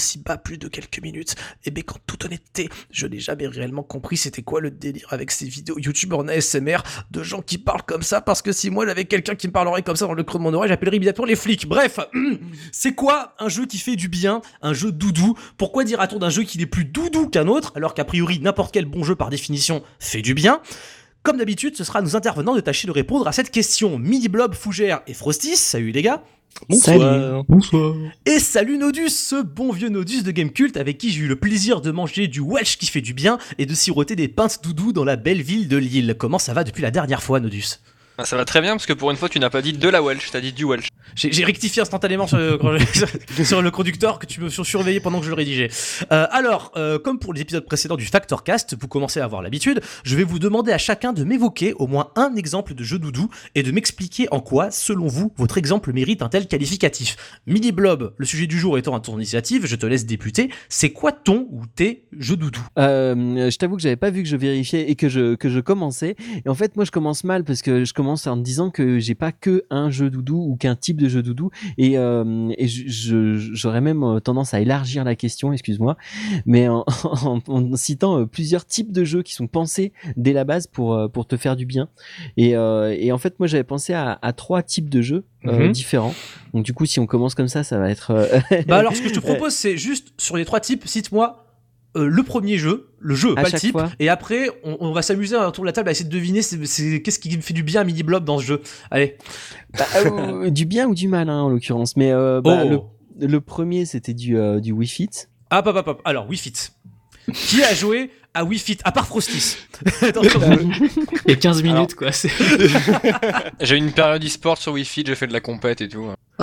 Aussi bas plus de quelques minutes. Et bien, qu'en toute honnêteté, je n'ai jamais réellement compris c'était quoi le délire avec ces vidéos YouTube en ASMR de gens qui parlent comme ça, parce que si moi j'avais quelqu'un qui me parlerait comme ça dans le creux de mon oreille, j'appellerais immédiatement les flics. Bref, c'est quoi un jeu qui fait du bien, un jeu doudou? Pourquoi dira-t-on d'un jeu qu'il est plus doudou qu'un autre, alors qu'a priori n'importe quel bon jeu par définition fait du bien? Comme d'habitude, ce sera à nos intervenants de tâcher de répondre à cette question. Mini Blob, Fougère et Frostis, salut les gars Bonsoir. Bonsoir. Et salut Nodus, ce bon vieux Nodus de Gamecult avec qui j'ai eu le plaisir de manger du Welsh qui fait du bien et de siroter des pintes doudou dans la belle ville de Lille. Comment ça va depuis la dernière fois Nodus? Ah, ça va très bien parce que pour une fois tu n'as pas dit de la Welsh, t'as dit du Welsh. J'ai rectifié instantanément sur, le conducteur que tu me sur- surveillais pendant que je le rédigeais. Euh, alors, euh, comme pour les épisodes précédents du Factor Cast, vous commencez à avoir l'habitude, je vais vous demander à chacun de m'évoquer au moins un exemple de jeu doudou et de m'expliquer en quoi, selon vous, votre exemple mérite un tel qualificatif. Mini Blob, le sujet du jour étant à ton initiative, je te laisse députer. C'est quoi ton ou tes jeux doudou? Euh, je t'avoue que j'avais pas vu que je vérifiais et que je, que je commençais. Et en fait, moi, je commence mal parce que je commence en me disant que j'ai pas que un jeu doudou ou qu'un type de jeu doudou. Et, euh, et j'aurais même euh, tendance à élargir la question, excuse-moi, mais en, en- en citant euh, plusieurs types de jeux qui sont pensés dès la base pour, pour te faire du bien. Et, euh, et en fait, moi, j'avais pensé à, à trois types de jeux euh, Mhm. différents. Donc, du coup, si on commence comme ça, ça va être. Bah alors, ce que je te propose, c'est juste sur les trois types, cite-moi euh, le premier jeu, le jeu, À pas le type, fois. et après, on, on va s'amuser autour de la table à essayer de deviner c'est, qu'est-ce qui me fait du bien à Mini Blob dans ce jeu. Allez. Bah, euh, du bien ou du mal, hein, en l'occurrence. Mais euh, bah, Oh. le, le premier, c'était du, du Wii Fit. Hop, hop, hop, hop. Alors, Wii Fit. Qui a joué à Wii Fit, à part Frostis. Il y a 15 minutes, quoi. c'est- J'ai eu une période e-sport sur Wi-Fi, j'ai fait de la compète et tout.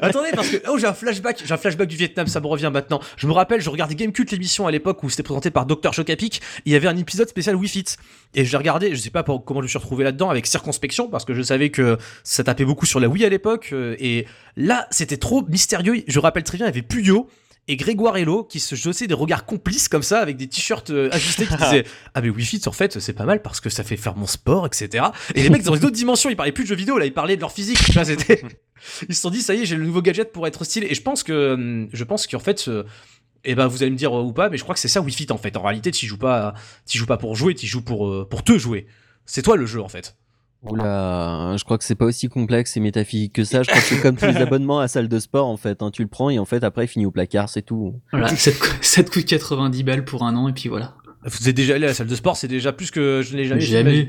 Attendez, parce que oh, j'ai un flashback, j'ai un flashback du Vietnam, ça me revient maintenant. Je me rappelle, je regardais Gamecult l'émission à l'époque où c'était présenté par Dr Chocapic. Il y avait un épisode spécial Wii Fit et j'ai regardé. Je sais pas pour- comment je me suis retrouvé là-dedans avec circonspection parce que je savais que ça tapait beaucoup sur la Wii à l'époque euh, et là c'était trop mystérieux. Je rappelle très bien, il y avait Puyo. Et Grégoire Hello qui se jetaient des regards complices comme ça avec des t-shirts euh, ajustés qui disaient ah mais Wii Fit en fait c'est pas mal parce que ça fait faire mon sport etc et les mecs dans une autre dimension ils parlaient plus de jeux vidéo là ils parlaient de leur physique. Ils se sont dit ça y est j'ai le nouveau gadget pour être stylé. Et je pense que hum, je pense qu'en fait euh, eh ben vous allez me dire euh, ou pas mais je crois que c'est ça Wii Fit en fait. En réalité tu joues pas tu joues pas pour jouer tu joues pour euh, pour te jouer. C'est toi le jeu en fait Oula, je crois que c'est pas aussi complexe et métaphysique que ça. Je crois que c'est comme tous les abonnements à salle de sport, en fait. hein. Tu le prends et en fait, après, il finit au placard, c'est tout. Voilà, ça te, coûte- ça te coûte 90 balles pour un an, et puis voilà. vous êtes déjà allé à la salle de sport c'est déjà plus que je n'ai jamais Jamais.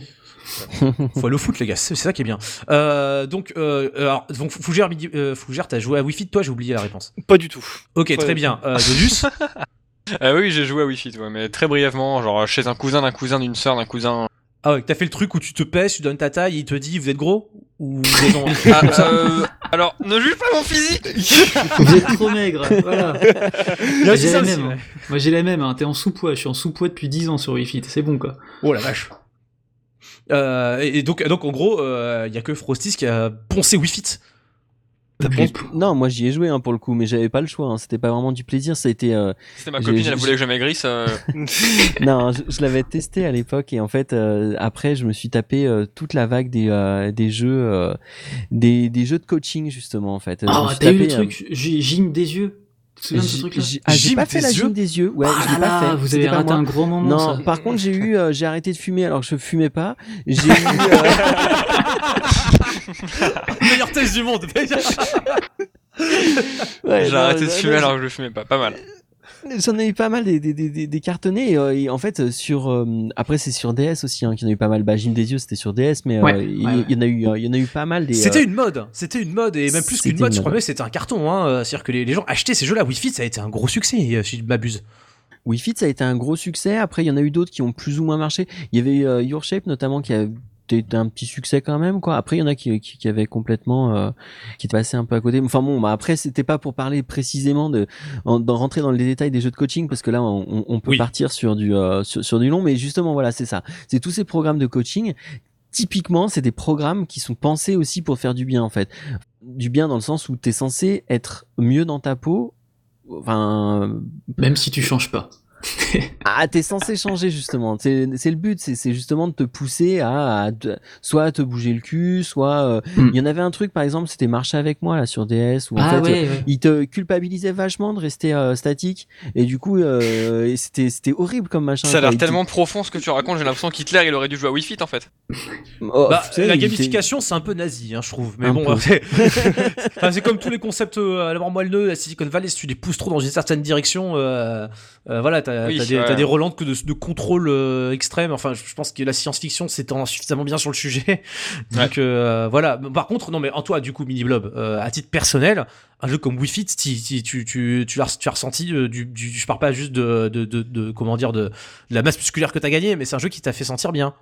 faut aller au foot les gars c'est ça qui est bien euh, donc euh, alors donc Fougère midi euh, Fougère t'as joué à Wii Fit toi j'ai oublié la réponse Pas du tout. ok Ouais. très bien euh, Dodus Ah oui, j'ai joué à Wi-Fi, ouais, mais très brièvement, genre chez un cousin d'un cousin d'une sœur d'un cousin. Ah ouais t'as fait le truc où tu te pèses tu donnes ta taille il te dit vous êtes gros ou vous êtes en- Ah, euh, alors, ne juge pas mon physique Vous êtes trop maigre, voilà. J'ai la même. hein. Moi j'ai la même, hein. t'es en sous-poids, je suis en sous-poids depuis 10 ans sur Wi-Fi, c'est bon quoi. Oh la vache. Euh, et donc, donc en gros, il y a que Frostis qui a poncé Les bon- Non, moi j'y ai joué hein, pour le coup, mais j'avais pas le choix. hein. C'était pas vraiment du plaisir. Ça a été. euh, C'était ma copine, elle voulait que je maigrisse. euh, non, je, je l'avais testé à l'époque et en fait euh, après je me suis tapé euh, toute la vague des euh, des jeux euh, des des jeux de coaching justement en fait. Ah, suis t'as eu le euh, truc, Gy- gym des yeux? Ah, j'ai Gym pas fait des la gym des yeux. Ouais, Ah je pas là, fait. vous avez raté moi. un gros moment. Non, ça. par contre, j'ai eu, euh, j'ai arrêté de fumer alors que je fumais pas. J'ai eu, euh, Meilleur test du monde. ouais, J'ai arrêté de fumer alors que je fumais pas. Pas mal. J'en ai eu pas mal des, des, des, des, des cartonnés euh, et en fait sur euh, après c'est sur DS aussi hein, qu'il y en a eu pas mal. Bah, Gym des yeux c'était sur DS mais euh, Ouais, il, ouais, ouais. il y en a eu il y en a eu pas mal des. C'était euh, une mode, c'était une mode et même plus qu'une mode, une je crois mode. même c'était un carton. Hein. C'est-à-dire que les, les gens achetaient ces jeux-là. Wii Fit, ça a été un gros succès, si je m'abuse. Wii Fit ça a été un gros succès. Après il y en a eu d'autres qui ont plus ou moins marché. Il y avait euh, Your Shape notamment qui a été un petit succès quand même quoi. Après il y en a qui, qui, qui avaient complètement euh, qui étaient passés un peu à côté. Enfin bon bah après c'était pas pour parler précisément de en, d'en rentrer dans les détails des jeux de coaching parce que là on, on- on peut Oui. partir sur du euh, sur, sur du long mais justement voilà c'est ça. C'est tous ces programmes de coaching typiquement, c'est des programmes qui sont pensés aussi pour faire du bien en fait. Du bien dans le sens où tu es censé être mieux dans ta peau. Enfin, Même si tu changes pas. ah, t'es censé changer justement. C'est c'est le but, c'est c'est justement de te pousser à, à te- soit à te bouger le cul, soit euh, il Hmm. y en avait un truc par exemple, c'était marcher avec moi là sur DS où en Ah fait ouais, ouais. il te culpabilisait vachement de rester euh, statique et du coup euh, c'était c'était horrible comme machin. Ça a l'air Il te- tellement profond ce que tu racontes. J'ai l'impression qu'Hitler il aurait dû jouer à Wii Fit en fait. Oh, Bah, tu sais, la il gamification, c'est un peu nazi, hein, je trouve. Mais Un bon, c'est enfin, c'est comme tous les concepts euh, à la mort moelleux, la Silicon Valley, si tu les pousses trop dans une certaine direction, euh, euh, voilà, t'as Oui, t'as des, ouais. des relents de, de contrôle euh, extrême. Enfin, je je pense que la science-fiction s'étend suffisamment bien sur le sujet. Donc euh, voilà. Par contre, non, mais en toi, du coup, Mini Blob, euh, à titre personnel, un jeu comme Wii Fit, tu, tu, tu, tu, tu l'as tu as ressenti du, du, je parle pas juste de, de, de, de- comment dire, de, de la masse musculaire que t'as gagné, mais c'est un jeu qui t'a fait sentir bien.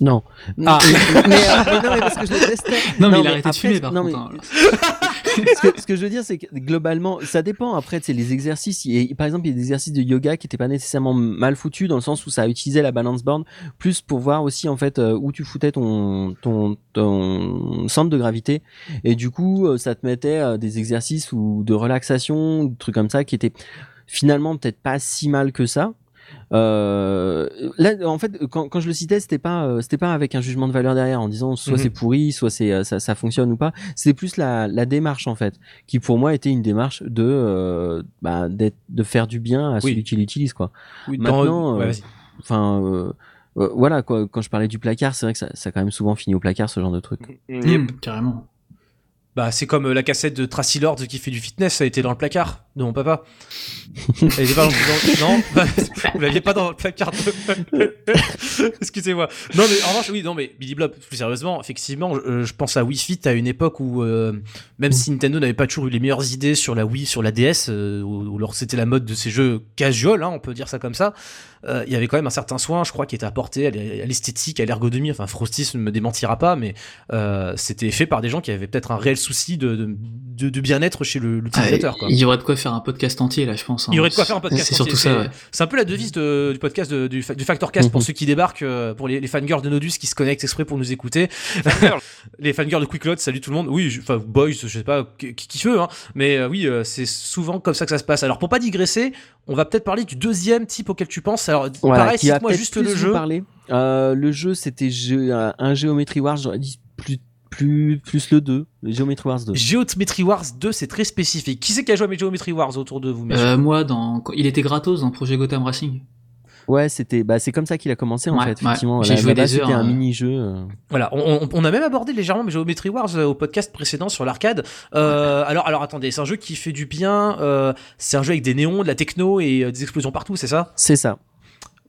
Non. Ah. mais, mais, euh, mais non, mais parce que je le testais. Non, mais il mais a arrêté de fumer par non, contre. hein. ce, que, ce que je veux dire, c'est que globalement, ça dépend. Après, c'est les exercices. Il par exemple, il y a des exercices de yoga qui n'étaient pas nécessairement mal foutus dans le sens où ça utilisait la balance board plus pour voir aussi en fait euh, où tu foutais ton, ton, ton centre de gravité. Et du coup, euh, ça te mettait euh, des exercices ou de relaxation, des trucs comme ça qui étaient finalement peut-être pas si mal que ça. Euh, là, en fait, quand, quand je le citais, c'était pas, euh, c'était pas avec un jugement de valeur derrière en disant soit Mhm. c'est pourri, soit c'est, euh, ça, ça fonctionne ou pas. C'était plus la, la démarche en fait, qui pour moi était une démarche de, euh, bah, d'être, de faire du bien à Oui. celui qui l'utilise quoi. Oui, Maintenant, euh. Enfin, voilà quoi. Quand je parlais du placard, c'est vrai que ça, ça a quand même souvent fini au placard ce genre de truc. Hmm, carrément. Bah, c'est comme la cassette de Tracy Lord qui fait du fitness, ça a été dans le placard de mon papa. Elle était pas dans, dans- non, vous l'aviez pas dans le placard. de- Excusez-moi. Non mais en revanche, oui, non mais Billy Blob, plus sérieusement, effectivement, je, je pense à Wii Fit à une époque où euh, même si Nintendo n'avait pas toujours eu les meilleures idées sur la Wii, sur la DS, euh, où, c'était la mode de ces jeux casual, hein, on peut dire ça comme ça. euh, Il y avait quand même un certain soin, je crois, qui était apporté à l'e- à l'esthétique, à l'ergonomie. Enfin, Frosty ne me démentira pas, mais euh, c'était fait par des gens qui avaient peut-être un réel souci de, de, de- de bien-être chez Ah, l'utilisateur. il y aurait de quoi faire un podcast entier là, je pense. hein. Il y aurait de quoi faire un podcast. C'est surtout ça. ouais. C'est un peu la devise de- du podcast de- du, du Factor Cast pour Mhm. ceux qui débarquent, euh, pour les, les fangirls de Nodus qui se connectent exprès pour nous écouter. les fangirls de Quickload, salut tout le monde. Oui, enfin, boys, je sais pas qui, qui veut, hein. mais euh, oui, euh, c'est souvent comme ça que ça se passe. Alors pour pas digresser, on va peut-être parler du deuxième type auquel tu penses. Alors Voilà, pareil, cite-moi juste le jeu. Parler. Euh, le jeu, c'était un Geometry Wars, j'aurais dit plus, plus, plus le 2, le Geometry Wars 2. Geometry Wars 2, c'est très spécifique. Qui c'est qui a joué à Geometry Wars autour de vous, Euh, moi, dans... il était gratos dans Projet Gotham Racing. Ouais, c'était, bah, c'est comme ça qu'il a commencé en Ouais, fait, ouais. effectivement. J'ai joué des heures, C'était un euh. mini-jeu. euh. Voilà, on, on- on a même abordé légèrement Geometry Wars euh, au podcast précédent sur l'arcade. Euh, alors, alors attendez, c'est un jeu qui fait du bien. euh, c'est un jeu avec des néons, de la techno et euh, des explosions partout, c'est ça? C'est ça.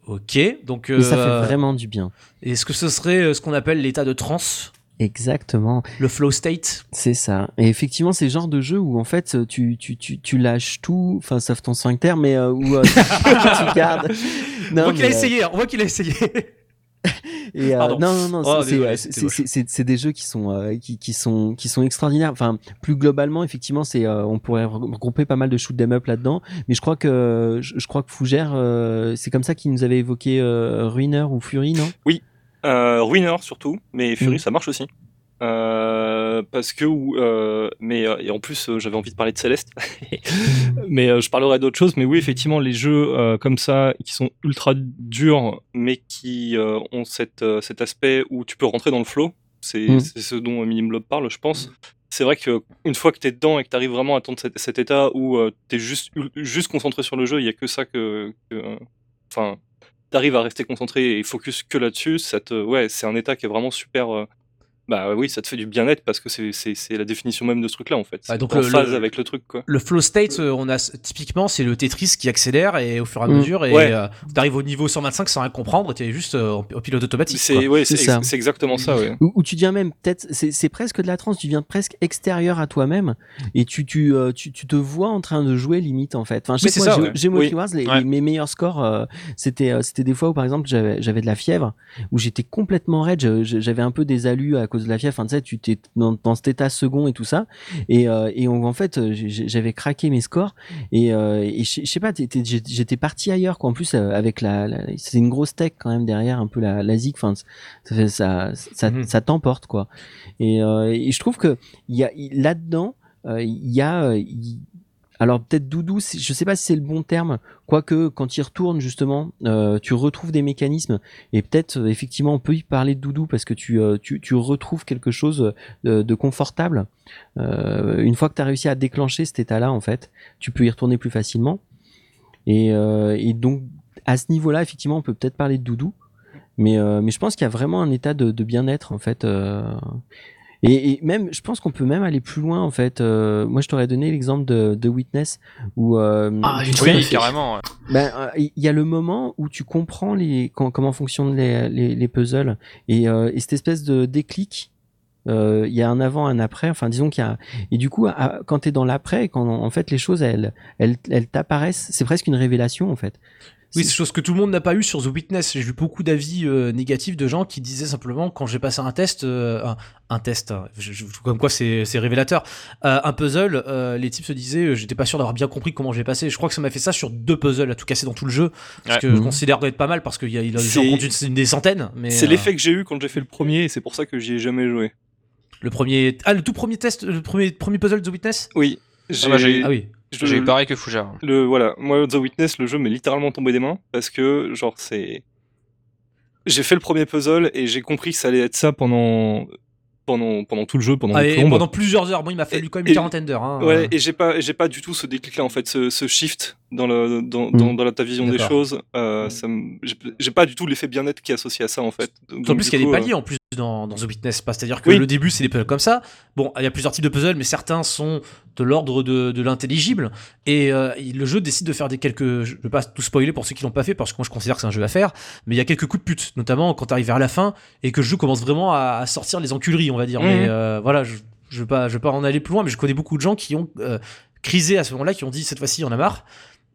Ok, donc Et ça fait vraiment du bien. est-ce que ce serait ce qu'on appelle l'état de trance, Exactement, le flow state c'est ça. Et effectivement, c'est le genre de jeu où en fait tu tu tu, tu lâches tout, enfin sauf ton sphincter, mais euh, où euh, tu, gardes. On Non, voit qu'il a euh, essayé, hein, on voit qu'il a essayé. Et euh, non, non, non, Oh, c'est- des jeux qui sont euh, qui, qui sont qui sont extraordinaires. Enfin, plus globalement, effectivement, c'est euh, on pourrait regrouper pas mal de shoot 'em up là-dedans. Mais je crois que je, je crois que Fougère, euh, c'est comme ça qu'il nous avait évoqué euh, Ruiner ou Fury, non? Euh, Ruiner surtout, mais Fury Mm. ça marche aussi. Euh, parce que euh, mais euh, et en plus j'avais envie de parler de Céleste mais je parlerai d'autre chose mais oui effectivement les jeux comme ça qui sont ultra durs mais qui ont cette, cet aspect où tu peux rentrer dans le flow c'est Mm. c'est ce dont Minimlob parle je pense c'est vrai que une fois que t'es dedans et que t'arrives vraiment à atteindre cet, cet état où euh, t'es juste juste concentré sur le jeu il y a que ça que enfin t'arrives à rester concentré et focus que là-dessus ça te ouais c'est un état qui est vraiment super euh, bah oui, ça te fait du bien-être parce que c'est- c'est c'est la définition même de ce truc-là en fait. C'est donc en le- phase le- avec le truc quoi. Le flow state, euh, on a typiquement, c'est le Tetris qui accélère et au fur et à Mm. mesure, et Ouais. euh, t'arrives au niveau 125 sans rien comprendre, et t'es juste euh, en- au pilote automatique. C'est ouais, C'est c'est ça. ex- c'est exactement ça ouais. Où, où tu deviens même peut-être, c'est c'est presque de la transe, tu deviens presque extérieur à toi-même et tu, tu, euh, tu, tu te vois en train de jouer limite en fait. Enfin, je sais j'ai- Oui. Wars, les, Ouais. les- mes meilleurs scores, euh, c'était euh, c'était des fois où par exemple j'avais j'avais de la fièvre, où j'étais complètement raide, j'avais un peu des alus à cause de la fièvre. Enfin, tu sais, tu t'es dans, dans cet état second et tout ça, et, euh, et on- en fait euh, j'avais craqué mes scores et, euh, et je sais pas, j'étais parti ailleurs quoi. En plus avec la, la c'est une grosse tech quand même derrière, un peu la, la zig. Enfin, ça fait ça ça, Mhm. ça t'emporte quoi. Et, euh, et je trouve que il y a là-dedans, il y a alors peut-être doudou, je sais pas si c'est le bon terme, quoique quand il retourne justement, euh, tu retrouves des mécanismes et peut-être euh, effectivement on peut y parler de doudou parce que tu euh, retrouves quelque chose de, confortable. Une fois que tu as réussi à déclencher cet état-là en fait, tu peux y retourner plus facilement. Et, donc à ce niveau-là, effectivement, on peut peut-être parler de doudou. Mais, je pense qu'il y a vraiment un état de bien-être en fait. Et, et même, je pense qu'on peut même aller plus loin en fait. Euh, moi, je t'aurais donné l'exemple de, de Witness où euh, Ah, tout Oui, carrément. ouais. ben, euh, il y a le moment où tu comprends les, com- comment fonctionnent les, les, les puzzles et, euh, et cette espèce de déclic. euh, Il y a un avant, un après. Enfin, disons qu'il y a et du coup, à- quand t'es dans l'après, quand en fait les choses elles elles, elles t'apparaissent, c'est presque une révélation en fait. Oui, C'est- chose que tout le monde n'a pas eu sur The Witness. J'ai vu beaucoup d'avis euh, négatifs de gens qui disaient simplement quand j'ai passé un test, euh, un, un test, hein, je- je- comme quoi c'est révélateur, euh, un puzzle, euh, les types se disaient, euh, j'étais pas sûr d'avoir bien compris comment j'ai passé. Je crois que ça m'a fait ça sur deux puzzles à tout casser dans tout le jeu, parce Ouais. que je Mhm. considère être pas mal parce qu'il y a, il a C'est- j'en compte une, une des centaines. C'est euh, l'effet que j'ai eu quand j'ai fait le premier et c'est pour ça que j'y ai jamais joué. le premier, ah le tout premier test, le premier premier puzzle de The Witness? Oui. J'ai bah, Ah oui. J'ai eu pareil que Fougère. le voilà, moi The Witness, le jeu m'est littéralement tombé des mains parce que genre c'est j'ai fait le premier puzzle et j'ai compris que ça allait être ça pendant pendant pendant tout le jeu pendant Ah, pendant plusieurs heures. Bon, il m'a fallu Et- quand même une quarantaine d'heures. Hein. Ouais, et j'ai pas, j'ai pas du tout ce déclic-là en fait, ce, ce shift dans le, dans, Mm. dans, dans la, ta vision des choses. Euh, me- j'ai- pas du tout l'effet bien-être qui est associé à ça en fait. Donc, En plus, du il y a des paliers en plus dans, dans The Witness, c'est-à-dire que Oui. le début c'est des puzzles comme ça. Bon, il y a plusieurs types de puzzles, mais certains sont de l'ordre de, de l'intelligible. Et euh, le jeu décide de faire des quelques. Je veux pas tout spoiler pour ceux qui l'ont pas fait, parce que moi je considère que c'est un jeu à faire. Mais il y a quelques coups de pute, notamment quand t'arrives vers la fin et que le jeu commence vraiment à, à sortir les enculeries, on va dire. Mhm. Mais euh, voilà, je, je veux pas, je veux pas en aller plus loin, mais je connais beaucoup de gens qui ont euh, crisé à ce moment-là, qui ont dit cette fois-ci, on a marre.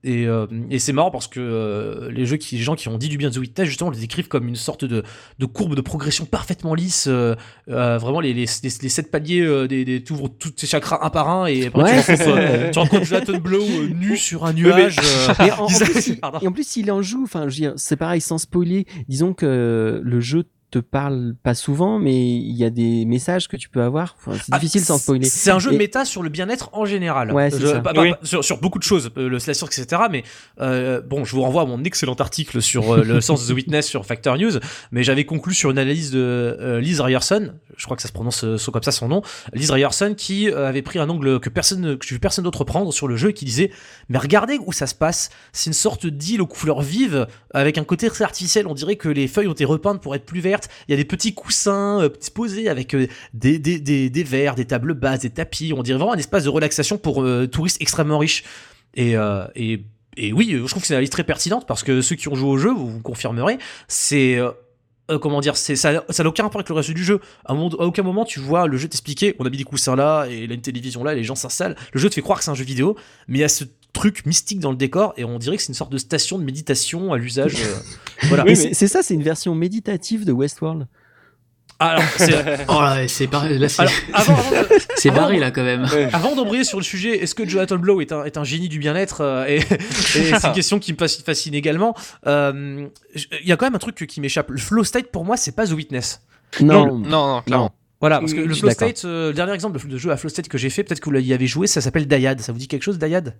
Et, euh, et c'est marrant parce que euh, les jeux qui, les gens qui ont dit du bien de The Witness, justement, le décrivent comme une sorte de, de courbe de progression parfaitement lisse. euh, euh, vraiment, les, les, les, les sept paliers, euh, des, des, t'ouvres tous tes chakras un par un et après Ouais, tu, rencontres, euh, tu rencontres Jonathan Blow euh, nu sur un nuage. euh, Et en, plus, il- et en plus, s'il en joue, enfin, c'est pareil, sans spoiler. Disons que le jeu te parle pas souvent, mais il y a des messages que tu peux avoir. Enfin, c'est Ah, difficile sans spoiler. C'est un jeu Et- méta sur le bien-être en général. Ouais, c'est Je- ça. pas- pas- Oui. pas- sur, sur beaucoup de choses, euh, le slasher, etc. Mais euh, bon, je vous renvoie à mon excellent article sur euh, le sens de The Witness sur Factor News. Mais j'avais conclu sur une analyse de euh, Liz Ryerson, je crois que ça se prononce euh, comme ça son nom, Liz Ryerson, qui euh, avait pris un angle que personne, que j'ai vu personne d'autre prendre sur le jeu et qui disait mais regardez où ça se passe. C'est une sorte d'île aux couleurs vives avec un côté très artificiel. On dirait que les feuilles ont été repeintes pour être plus vertes. Il y a des petits coussins euh, disposés avec euh, des, verres, des tables basses, des tapis. On dirait vraiment un espace de relaxation pour euh, touristes extrêmement riches. Et, euh, oui, je trouve que c'est une analyse très pertinente parce que ceux qui ont joué au jeu, vous vous confirmerez, c'est. comment dire, c'est ça, ça n'a aucun rapport avec le reste du jeu. À, aucun moment tu vois le jeu t'expliquer, on a mis des coussins là et a une télévision là, et les gens s'installent. Le jeu te fait croire que c'est un jeu vidéo, mais il y a ce truc mystique dans le décor et on dirait que c'est une sorte de station de méditation à l'usage. euh, voilà. Oui, c'est- mais- c'est ça, c'est une version méditative de Westworld. Alors, c'est- Oh là, c'est pareil. Là, c'est alors, avant, avant de- c'est avant- barré là quand même. Ouais. Avant d'embrayer sur le sujet, est-ce que Jonathan Blow est un, est un génie du bien-être euh, Et, et c'est une question qui me fascine, également. Euh, Il y a quand même un truc qui m'échappe. Le flow state, pour moi, c'est pas The Witness. Non, Non, non, clairement. Voilà, parce que le Flow. State, euh, le dernier exemple de, de jeu à Flow State que j'ai fait, peut-être que vous y avez joué, ça s'appelle Dayad. Ça vous dit quelque chose, Dayad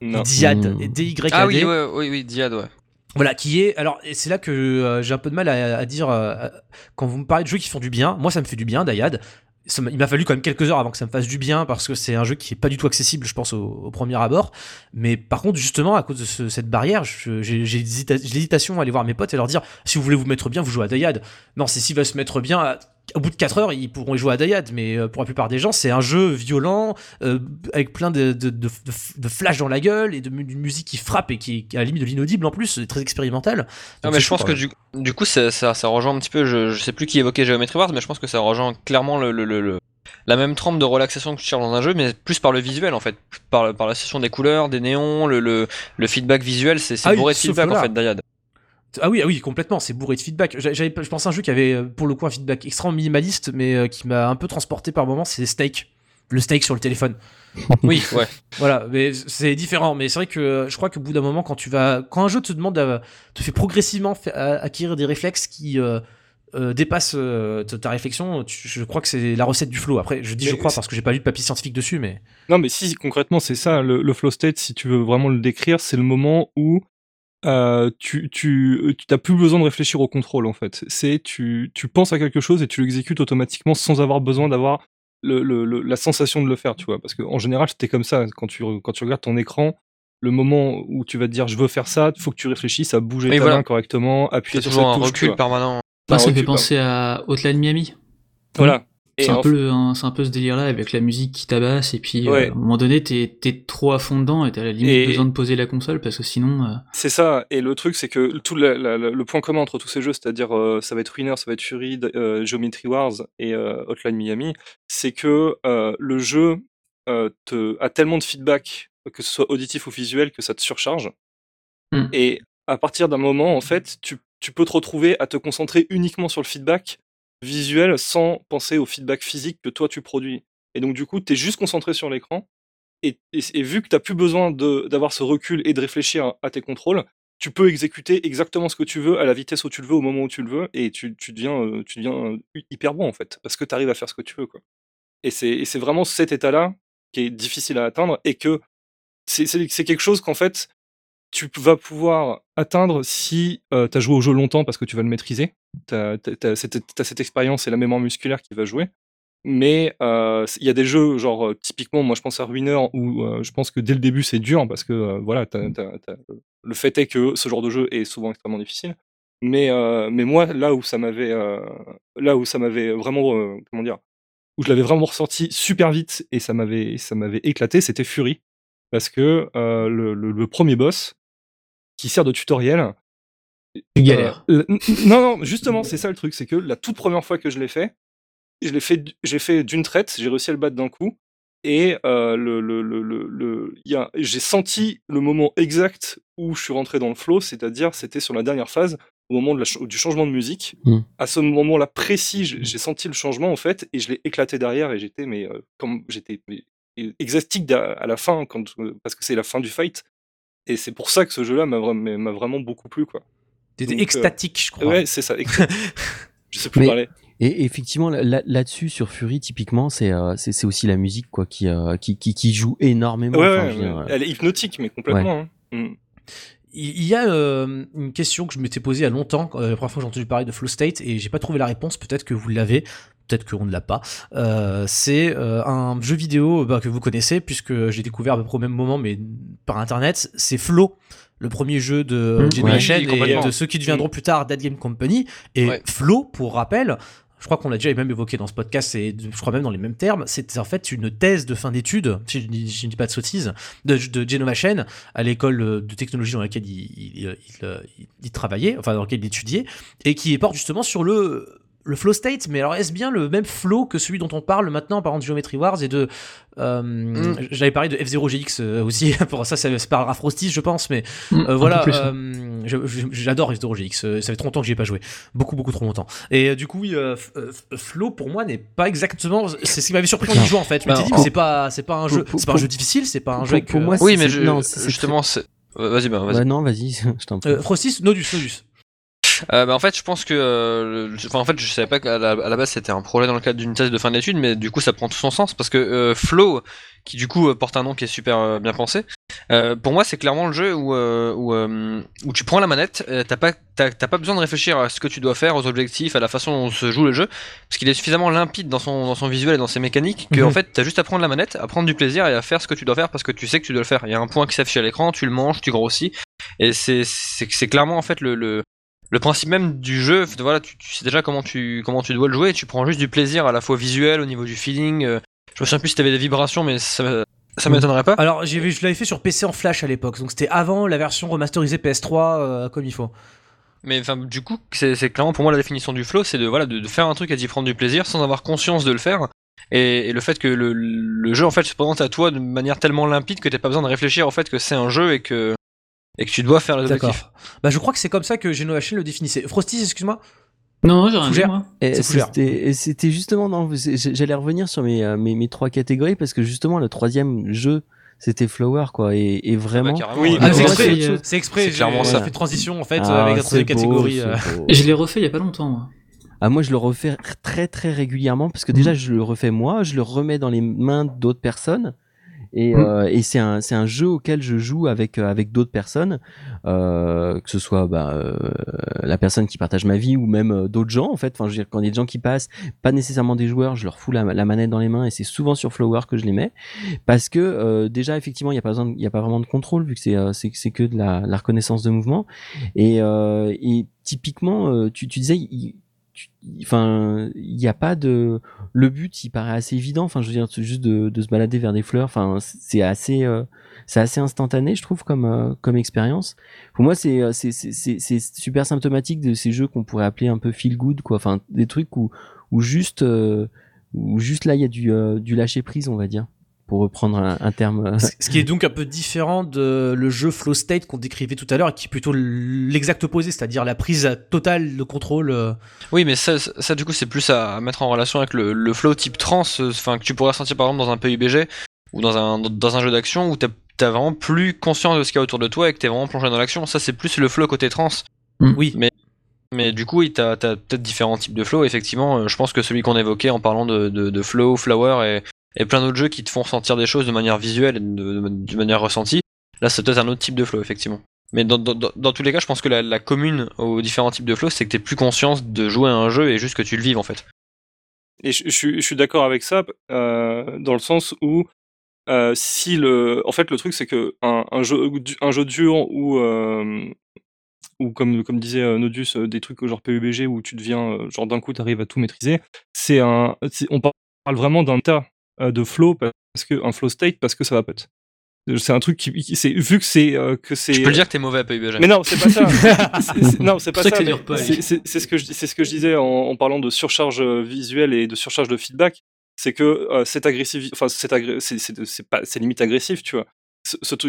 Non. Diad, Mm. et D-Y-A-D. Ah oui, ouais, oui, oui, Diad, ouais. Voilà, qui est. Alors, et c'est là que euh, j'ai un peu de mal à, à dire. euh, quand vous me parlez de jeux qui font du bien, moi ça me fait du bien. Ça m'a- il m'a fallu quand même quelques heures avant que ça me fasse du bien parce que c'est un jeu qui est pas du tout accessible, je pense, au, au premier abord. Mais par contre, justement, à cause de ce- cette barrière, j'ai j'ai hésita- j'ai l'hésitation à aller voir mes potes et leur dire si vous voulez vous mettre bien, vous jouez à Dayad. Non, c'est s'il va se mettre bien. Au bout de 4 heures, ils pourront y jouer à Dayad, mais euh, pour la plupart des gens, c'est un jeu violent, euh, avec plein de, de, de, de, de flash dans la gueule et d'une musique qui frappe et qui est à la limite de l'inaudible en plus, c'est très expérimental. Non, mais je pense que du, du coup, ça, ça, ça rejoint un petit peu, je, je sais plus qui évoquait Geometry Wars, mais je pense que ça rejoint clairement le, le, le- le- la même trempe de relaxation que tu cherches dans un jeu, mais plus par le visuel en fait, par, par la session des couleurs, des néons, le, le, le feedback visuel, c'est Ah bourré de feedback en fait, Dayad. Ah oui, ah oui, complètement, c'est bourré de feedback. J'a- J'avais, je pense à un jeu qui avait euh, pour le coup un feedback extrêmement minimaliste, mais euh, qui m'a un peu transporté par moments, c'est Snake. Le Snake sur le téléphone. Oui, ouais. Voilà, mais c'est différent. Mais c'est vrai que euh, je crois qu'au bout d'un moment, quand tu vas, quand un jeu te demande, à- te fait progressivement fa- acquérir des réflexes qui euh, euh, dépassent euh, ta ta réflexion, tu- je crois que c'est la recette du flow. Après, je dis Mais je crois c'est- parce que j'ai pas lu de papier scientifique dessus, mais Non, mais si, concrètement, c'est ça, le, le flow state, si tu veux vraiment le décrire, c'est le moment où euh, tu, tu, tu t'as plus besoin de réfléchir au contrôle, en fait. C'est, tu, tu penses à quelque chose et tu l'exécutes automatiquement sans avoir besoin d'avoir le, le, le- la sensation de le faire, tu vois. Parce qu'en général, c'était comme ça. Quand tu, quand tu regardes ton écran, le moment où tu vas te dire je veux faire ça, il faut que tu réfléchisses à bouger Oui, ta voilà. main correctement, appuyer C'est sur toujours cette un touche, tu recul permanent. Moi, ça me fait penser à Hotline Miami. Voilà. C'est un, peu un- ce délire-là avec la musique qui tabasse et puis euh, à un moment donné t'es t'es trop à fond dedans et t'as la limite Et- besoin de poser la console parce que sinon euh, C'est ça, et le truc c'est que tout la- la- la- le point commun entre tous ces jeux, c'est-à-dire euh, ça va être Winner, ça va être Fury, Geometry Wars et Hotline Miami, c'est que le jeu te, a tellement de feedback, que ce soit auditif ou visuel, que ça te surcharge. Hmm. Et à partir d'un moment, en fait, tu, tu peux te retrouver à te concentrer uniquement sur le feedback visuel sans penser au feedback physique que toi tu produis. Et donc du coup, tu es juste concentré sur l'écran. Et, vu que tu n'as plus besoin d'avoir ce recul et de réfléchir à tes contrôles, tu peux exécuter exactement ce que tu veux à la vitesse où tu le veux, au moment où tu le veux, et tu, tu deviens, euh, tu deviens euh, hyper bon en fait, parce que tu arrives à faire ce que tu veux. Quoi. Et c'est vraiment cet état-là qui est difficile à atteindre, et que c'est quelque chose qu'en fait, tu vas pouvoir atteindre si tu as joué au jeu longtemps parce que tu vas le maîtriser. Tu as, cette, expérience et la mémoire musculaire qui va jouer. Mais euh, il y a des jeux, genre euh, typiquement, moi je pense à Ruiner, où euh, je pense que dès le début c'est dur parce que euh, voilà, le fait est que ce genre de jeu est souvent extrêmement difficile. Mais, euh, mais moi, là où ça m'avait, euh, là où ça m'avait vraiment, euh, comment dire, où je l'avais vraiment ressenti super vite et ça m'avait, éclaté, c'était Fury, parce que euh, le premier boss qui sert de tutoriel, tu galères. euh, n- non, non, justement, c'est ça le truc, c'est que la toute première fois que je l'ai fait, je l'ai fait, j'ai fait d'une traite, j'ai réussi à le battre d'un coup, et euh, le, le, j'ai senti le moment exact où je suis rentré dans le flow, c'est-à-dire c'était sur la dernière phase, au moment de la ch- du changement de musique. Mm. À ce moment-là précis, j'ai j'ai senti le changement en fait, et je l'ai éclaté derrière, et j'étais mais euh, comme j'étais exastique à la fin, quand, euh, parce que c'est la fin du fight. Et c'est pour ça que ce jeu-là m'a vra- m'a vraiment beaucoup plu, quoi. t'étais euh, extatique, je crois. Ouais, c'est ça. je sais plus Mais- parler. Et effectivement, là- là- là-dessus, sur Fury, typiquement, c'est euh, c'est aussi la musique quoi qui, euh, qui, qui, qui joue énormément. Ouais, Enfin, ouais, je veux dire, ouais. elle est hypnotique, mais complètement. hein. Mm. Il y a euh, une question que je m'étais posée il y a longtemps, la première fois que j'ai entendu parler de Flow State, et j'ai pas trouvé la réponse, peut-être que vous l'avez, peut-être qu'on ne l'a pas. Euh, c'est euh, un jeu vidéo bah, que vous connaissez, puisque j'ai découvert à peu près au même moment, mais par internet, c'est Flow. Le premier jeu de Mmh, Generation ouais. Et de ceux qui deviendront plus tard Dead Game Company. Et Ouais. Flow, pour rappel, je crois qu'on l'a déjà même évoqué dans ce podcast, et je crois même dans les mêmes termes, c'est en fait une thèse de fin d'études, si je, ne dis pas de sottises, de, de Genovation, à l'école de technologie dans laquelle il, il, il- il- il travaillait, enfin dans laquelle il étudiait, et qui porte justement sur le, le flow state. Mais alors est-ce bien le même flow que celui dont on parle maintenant, par exemple, de Geometry Wars et de... euh, Mm. J'avais parlé de F0GX euh, aussi, pour ça, ça, ça parlera à Frosty, je pense, mais Mm, euh, voilà, ouais. euh, j'adore F0GX, euh, ça fait trop longtemps que j'y ai pas joué, beaucoup beaucoup trop longtemps. Et euh, du coup, oui, euh, euh, Flow pour moi n'est pas exactement, c'est ce qui m'avait surpris en y jouant en fait. Je m'étais Alors, dit, mais c'est pas, c'est pas un jeu, pour- c'est pas un pour- jeu difficile, c'est pas un pour- jeu pour moi, Oui, mais je, non, justement, c'est. Vas-y, ben, vas-y. Ouais, non, vas-y, je t'en prie. euh, Frosty, Nodus, Nodus. Euh, bah, en fait, je pense que, euh, le- enfin, en fait, je savais pas qu'à la, à la base c'était un projet dans le cadre d'une thèse de fin d'études, mais du coup, ça prend tout son sens parce que euh, Flow, qui du coup euh, porte un nom qui est super euh, bien pensé, euh, pour moi, c'est clairement le jeu où euh, où, euh, où tu prends la manette, euh, t'as pas t'as t'as pas besoin de réfléchir à ce que tu dois faire, aux objectifs, à la façon dont se joue le jeu, parce qu'il est suffisamment limpide dans son dans son visuel et dans ses mécaniques que Mhm. en fait, t'as juste à prendre la manette, à prendre du plaisir et à faire ce que tu dois faire parce que tu sais que tu dois le faire. Il y a un point qui s'affiche à l'écran, tu le manges, tu grossis, et c'est c'est c'est clairement en fait le, le le principe même du jeu, voilà, tu, tu sais déjà comment tu comment tu dois le jouer, et tu prends juste du plaisir à la fois visuel, au niveau du feeling. euh, je me souviens plus si t'avais des vibrations, mais ça, ça m'étonnerait pas. Alors, j'ai vu- je l'avais fait sur PC en flash à l'époque, donc c'était avant la version remasterisée PS3 euh, comme il faut. Mais enfin, du coup, c'est clairement pour moi la définition du flow, c'est de voilà de, de faire un truc et d'y prendre du plaisir sans avoir conscience de le faire. Et, et le fait que le, le jeu en fait se présente à toi de manière tellement limpide que t'as pas besoin de réfléchir au fait que c'est un jeu et que et que tu dois faire les objectifs. D'accord. Bah, je crois que c'est comme ça que Geno HL le définissait. Frosty, excuse-moi Non, j'ai rien dit, Fougère. moi. Et. C'était justement non, j'allais revenir sur mes, euh, mes mes trois catégories parce que justement le troisième jeu c'était Flower quoi et, et Ah bah, vraiment Oui. Ah, c'est exprès, c'est, exprès, clairement ça. fait transition en fait Ah, avec la troisième catégorie. euh. je l'ai refait il y a pas longtemps, moi. Ah moi je le refais très très régulièrement parce que déjà je le refais moi, je le remets dans les mains d'autres personnes et, Mm. euh, et c'est un c'est un jeu auquel je joue avec euh, avec d'autres personnes, euh, que ce soit bah, euh, la personne qui partage ma vie ou même d'autres gens en fait. Enfin je veux dire quand il y a des gens qui passent, pas nécessairement des joueurs, je leur fous la, la manette dans les mains et c'est souvent sur Flower que je les mets parce que euh, déjà effectivement il y a pas besoin, de- il y a pas vraiment de contrôle vu que c'est euh, que de la, la reconnaissance de mouvement et euh, et typiquement euh, tu tu disais il- enfin il n'y a pas de le but il paraît assez évident. Enfin je veux dire juste de, de se balader vers des fleurs. Enfin c'est assez euh, c'est assez instantané je trouve comme euh, comme expérience. Pour moi c'est euh, c'est c'est c'est c'est super symptomatique de ces jeux qu'on pourrait appeler un peu feel good quoi. Enfin des trucs où où juste euh, où juste là il y a du euh, du lâcher prise on va dire pour reprendre un, un terme euh, Ce qui est donc un peu différent de le jeu Flow State qu'on décrivait tout à l'heure et qui est plutôt l'exact opposé, c'est-à-dire la prise totale de contrôle. euh, Oui, mais ça, du coup, c'est plus à, mettre en relation avec le, le flow type trans, euh, enfin que tu pourrais ressentir par exemple dans un PUBG ou dans un dans un jeu d'action où t'as t'as vraiment plus conscience de ce qu'il y a autour de toi et que t'es vraiment plongé dans l'action. Ça, c'est plus le flow côté trans. Oui, Mais du coup, oui, t'as as, peut-être différents types de flow. Effectivement, je pense que celui qu'on évoquait en parlant de, de, de flow, flower et, et plein d'autres jeux qui te font ressentir des choses de manière visuelle et de, manière ressentie, là, c'est peut-être un autre type de flow, effectivement. Mais dans, tous les cas, je pense que la, commune aux différents types de flow, c'est que t'es plus conscience de jouer à un jeu et juste que tu le vives en fait. Et je, suis- d'accord avec ça, euh, dans le sens où euh, si le, en fait, le truc c'est que un, jeu, un jeu dur ou ou comme comme disait euh, Nodus, des trucs genre PUBG où tu deviens genre d'un coup t'arrives à tout maîtriser, c'est un, on parle vraiment d'un tas de flow parce que un flow state parce que ça va pote. C'est un truc qui, qui- c'est vu que c'est euh, que c'est Je peux le dire que t'es mauvais à PUBG. mais non, c'est pas ça. C'est- c'est- non, c'est pas C'est ça. c'est-. C'est c'est ce que je c'est ce que je disais en, en parlant de surcharge euh, visuelle et de surcharge de feedback. C'est que euh, cette agressivité, enfin c'est c'est c'est- c'est pas c'est limite agressif, tu vois.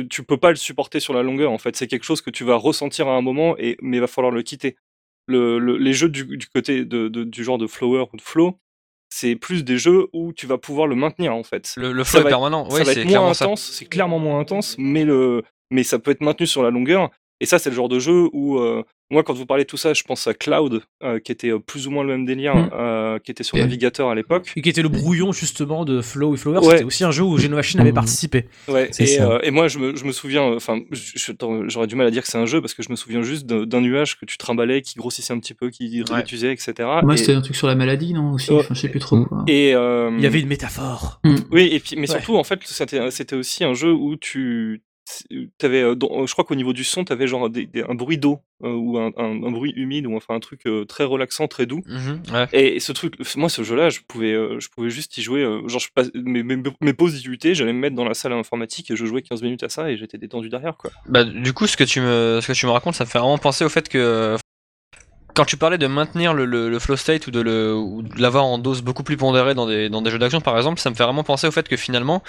Tu peux pas le supporter sur la longueur. En fait, c'est quelque chose que tu vas ressentir à un moment et mais il va falloir le quitter. Le, le- les jeux du, du côté de, de- du genre de flower ou de flow, c'est plus des jeux où tu vas pouvoir le maintenir en fait Le, le ça flow est permanent. ça Ouais, va c'est être clairement moins ça. intense, c'est clairement moins intense, mais le mais ça peut être maintenu sur la longueur. Et ça, c'est le genre de jeu où euh, moi, quand vous parlez de tout ça, je pense à Cloud, euh, qui était euh, plus ou moins le même délire, Mm. euh, qui était sur Et- navigateur à l'époque. et qui était le brouillon justement de Flow et Flower. Ouais. C'était aussi un jeu où Geno HL avait Mm. participé. Ouais. C'est Et, ça. euh, et moi, je me, je me souviens, enfin, j'aurais du mal à dire que c'est un jeu parce que je me souviens juste d'un nuage que tu trimballais, qui grossissait un petit peu, qui réduisait, etc. Moi, et, c'était un truc sur la maladie, non aussi? Ouais. Enfin, Je sais plus trop. Quoi. et, euh, Il y avait une métaphore. Oui, et puis, mais Ouais. surtout, en fait, c'était aussi un jeu où tu. Avais, je crois qu'au niveau du son, tu avais genre des- des- un bruit d'eau euh, ou un, un- un bruit humide ou enfin un truc euh, très relaxant, très doux. Ouais. Et ce truc, moi, ce jeu-là, je pouvais, euh, je pouvais juste y jouer. euh, genre, je passe, mes, mes, mes pauses d'IUT, j'allais me mettre dans la salle informatique et je jouais 15 minutes à ça et j'étais détendu derrière, quoi. Bah, du coup, ce que tu me, ce que tu me racontes, ça me fait vraiment penser au fait que quand tu parlais de maintenir le, le, le flow state ou de le, ou de l'avoir en dose beaucoup plus pondérée dans des, dans des jeux d'action, par exemple, ça me fait vraiment penser au fait que finalement,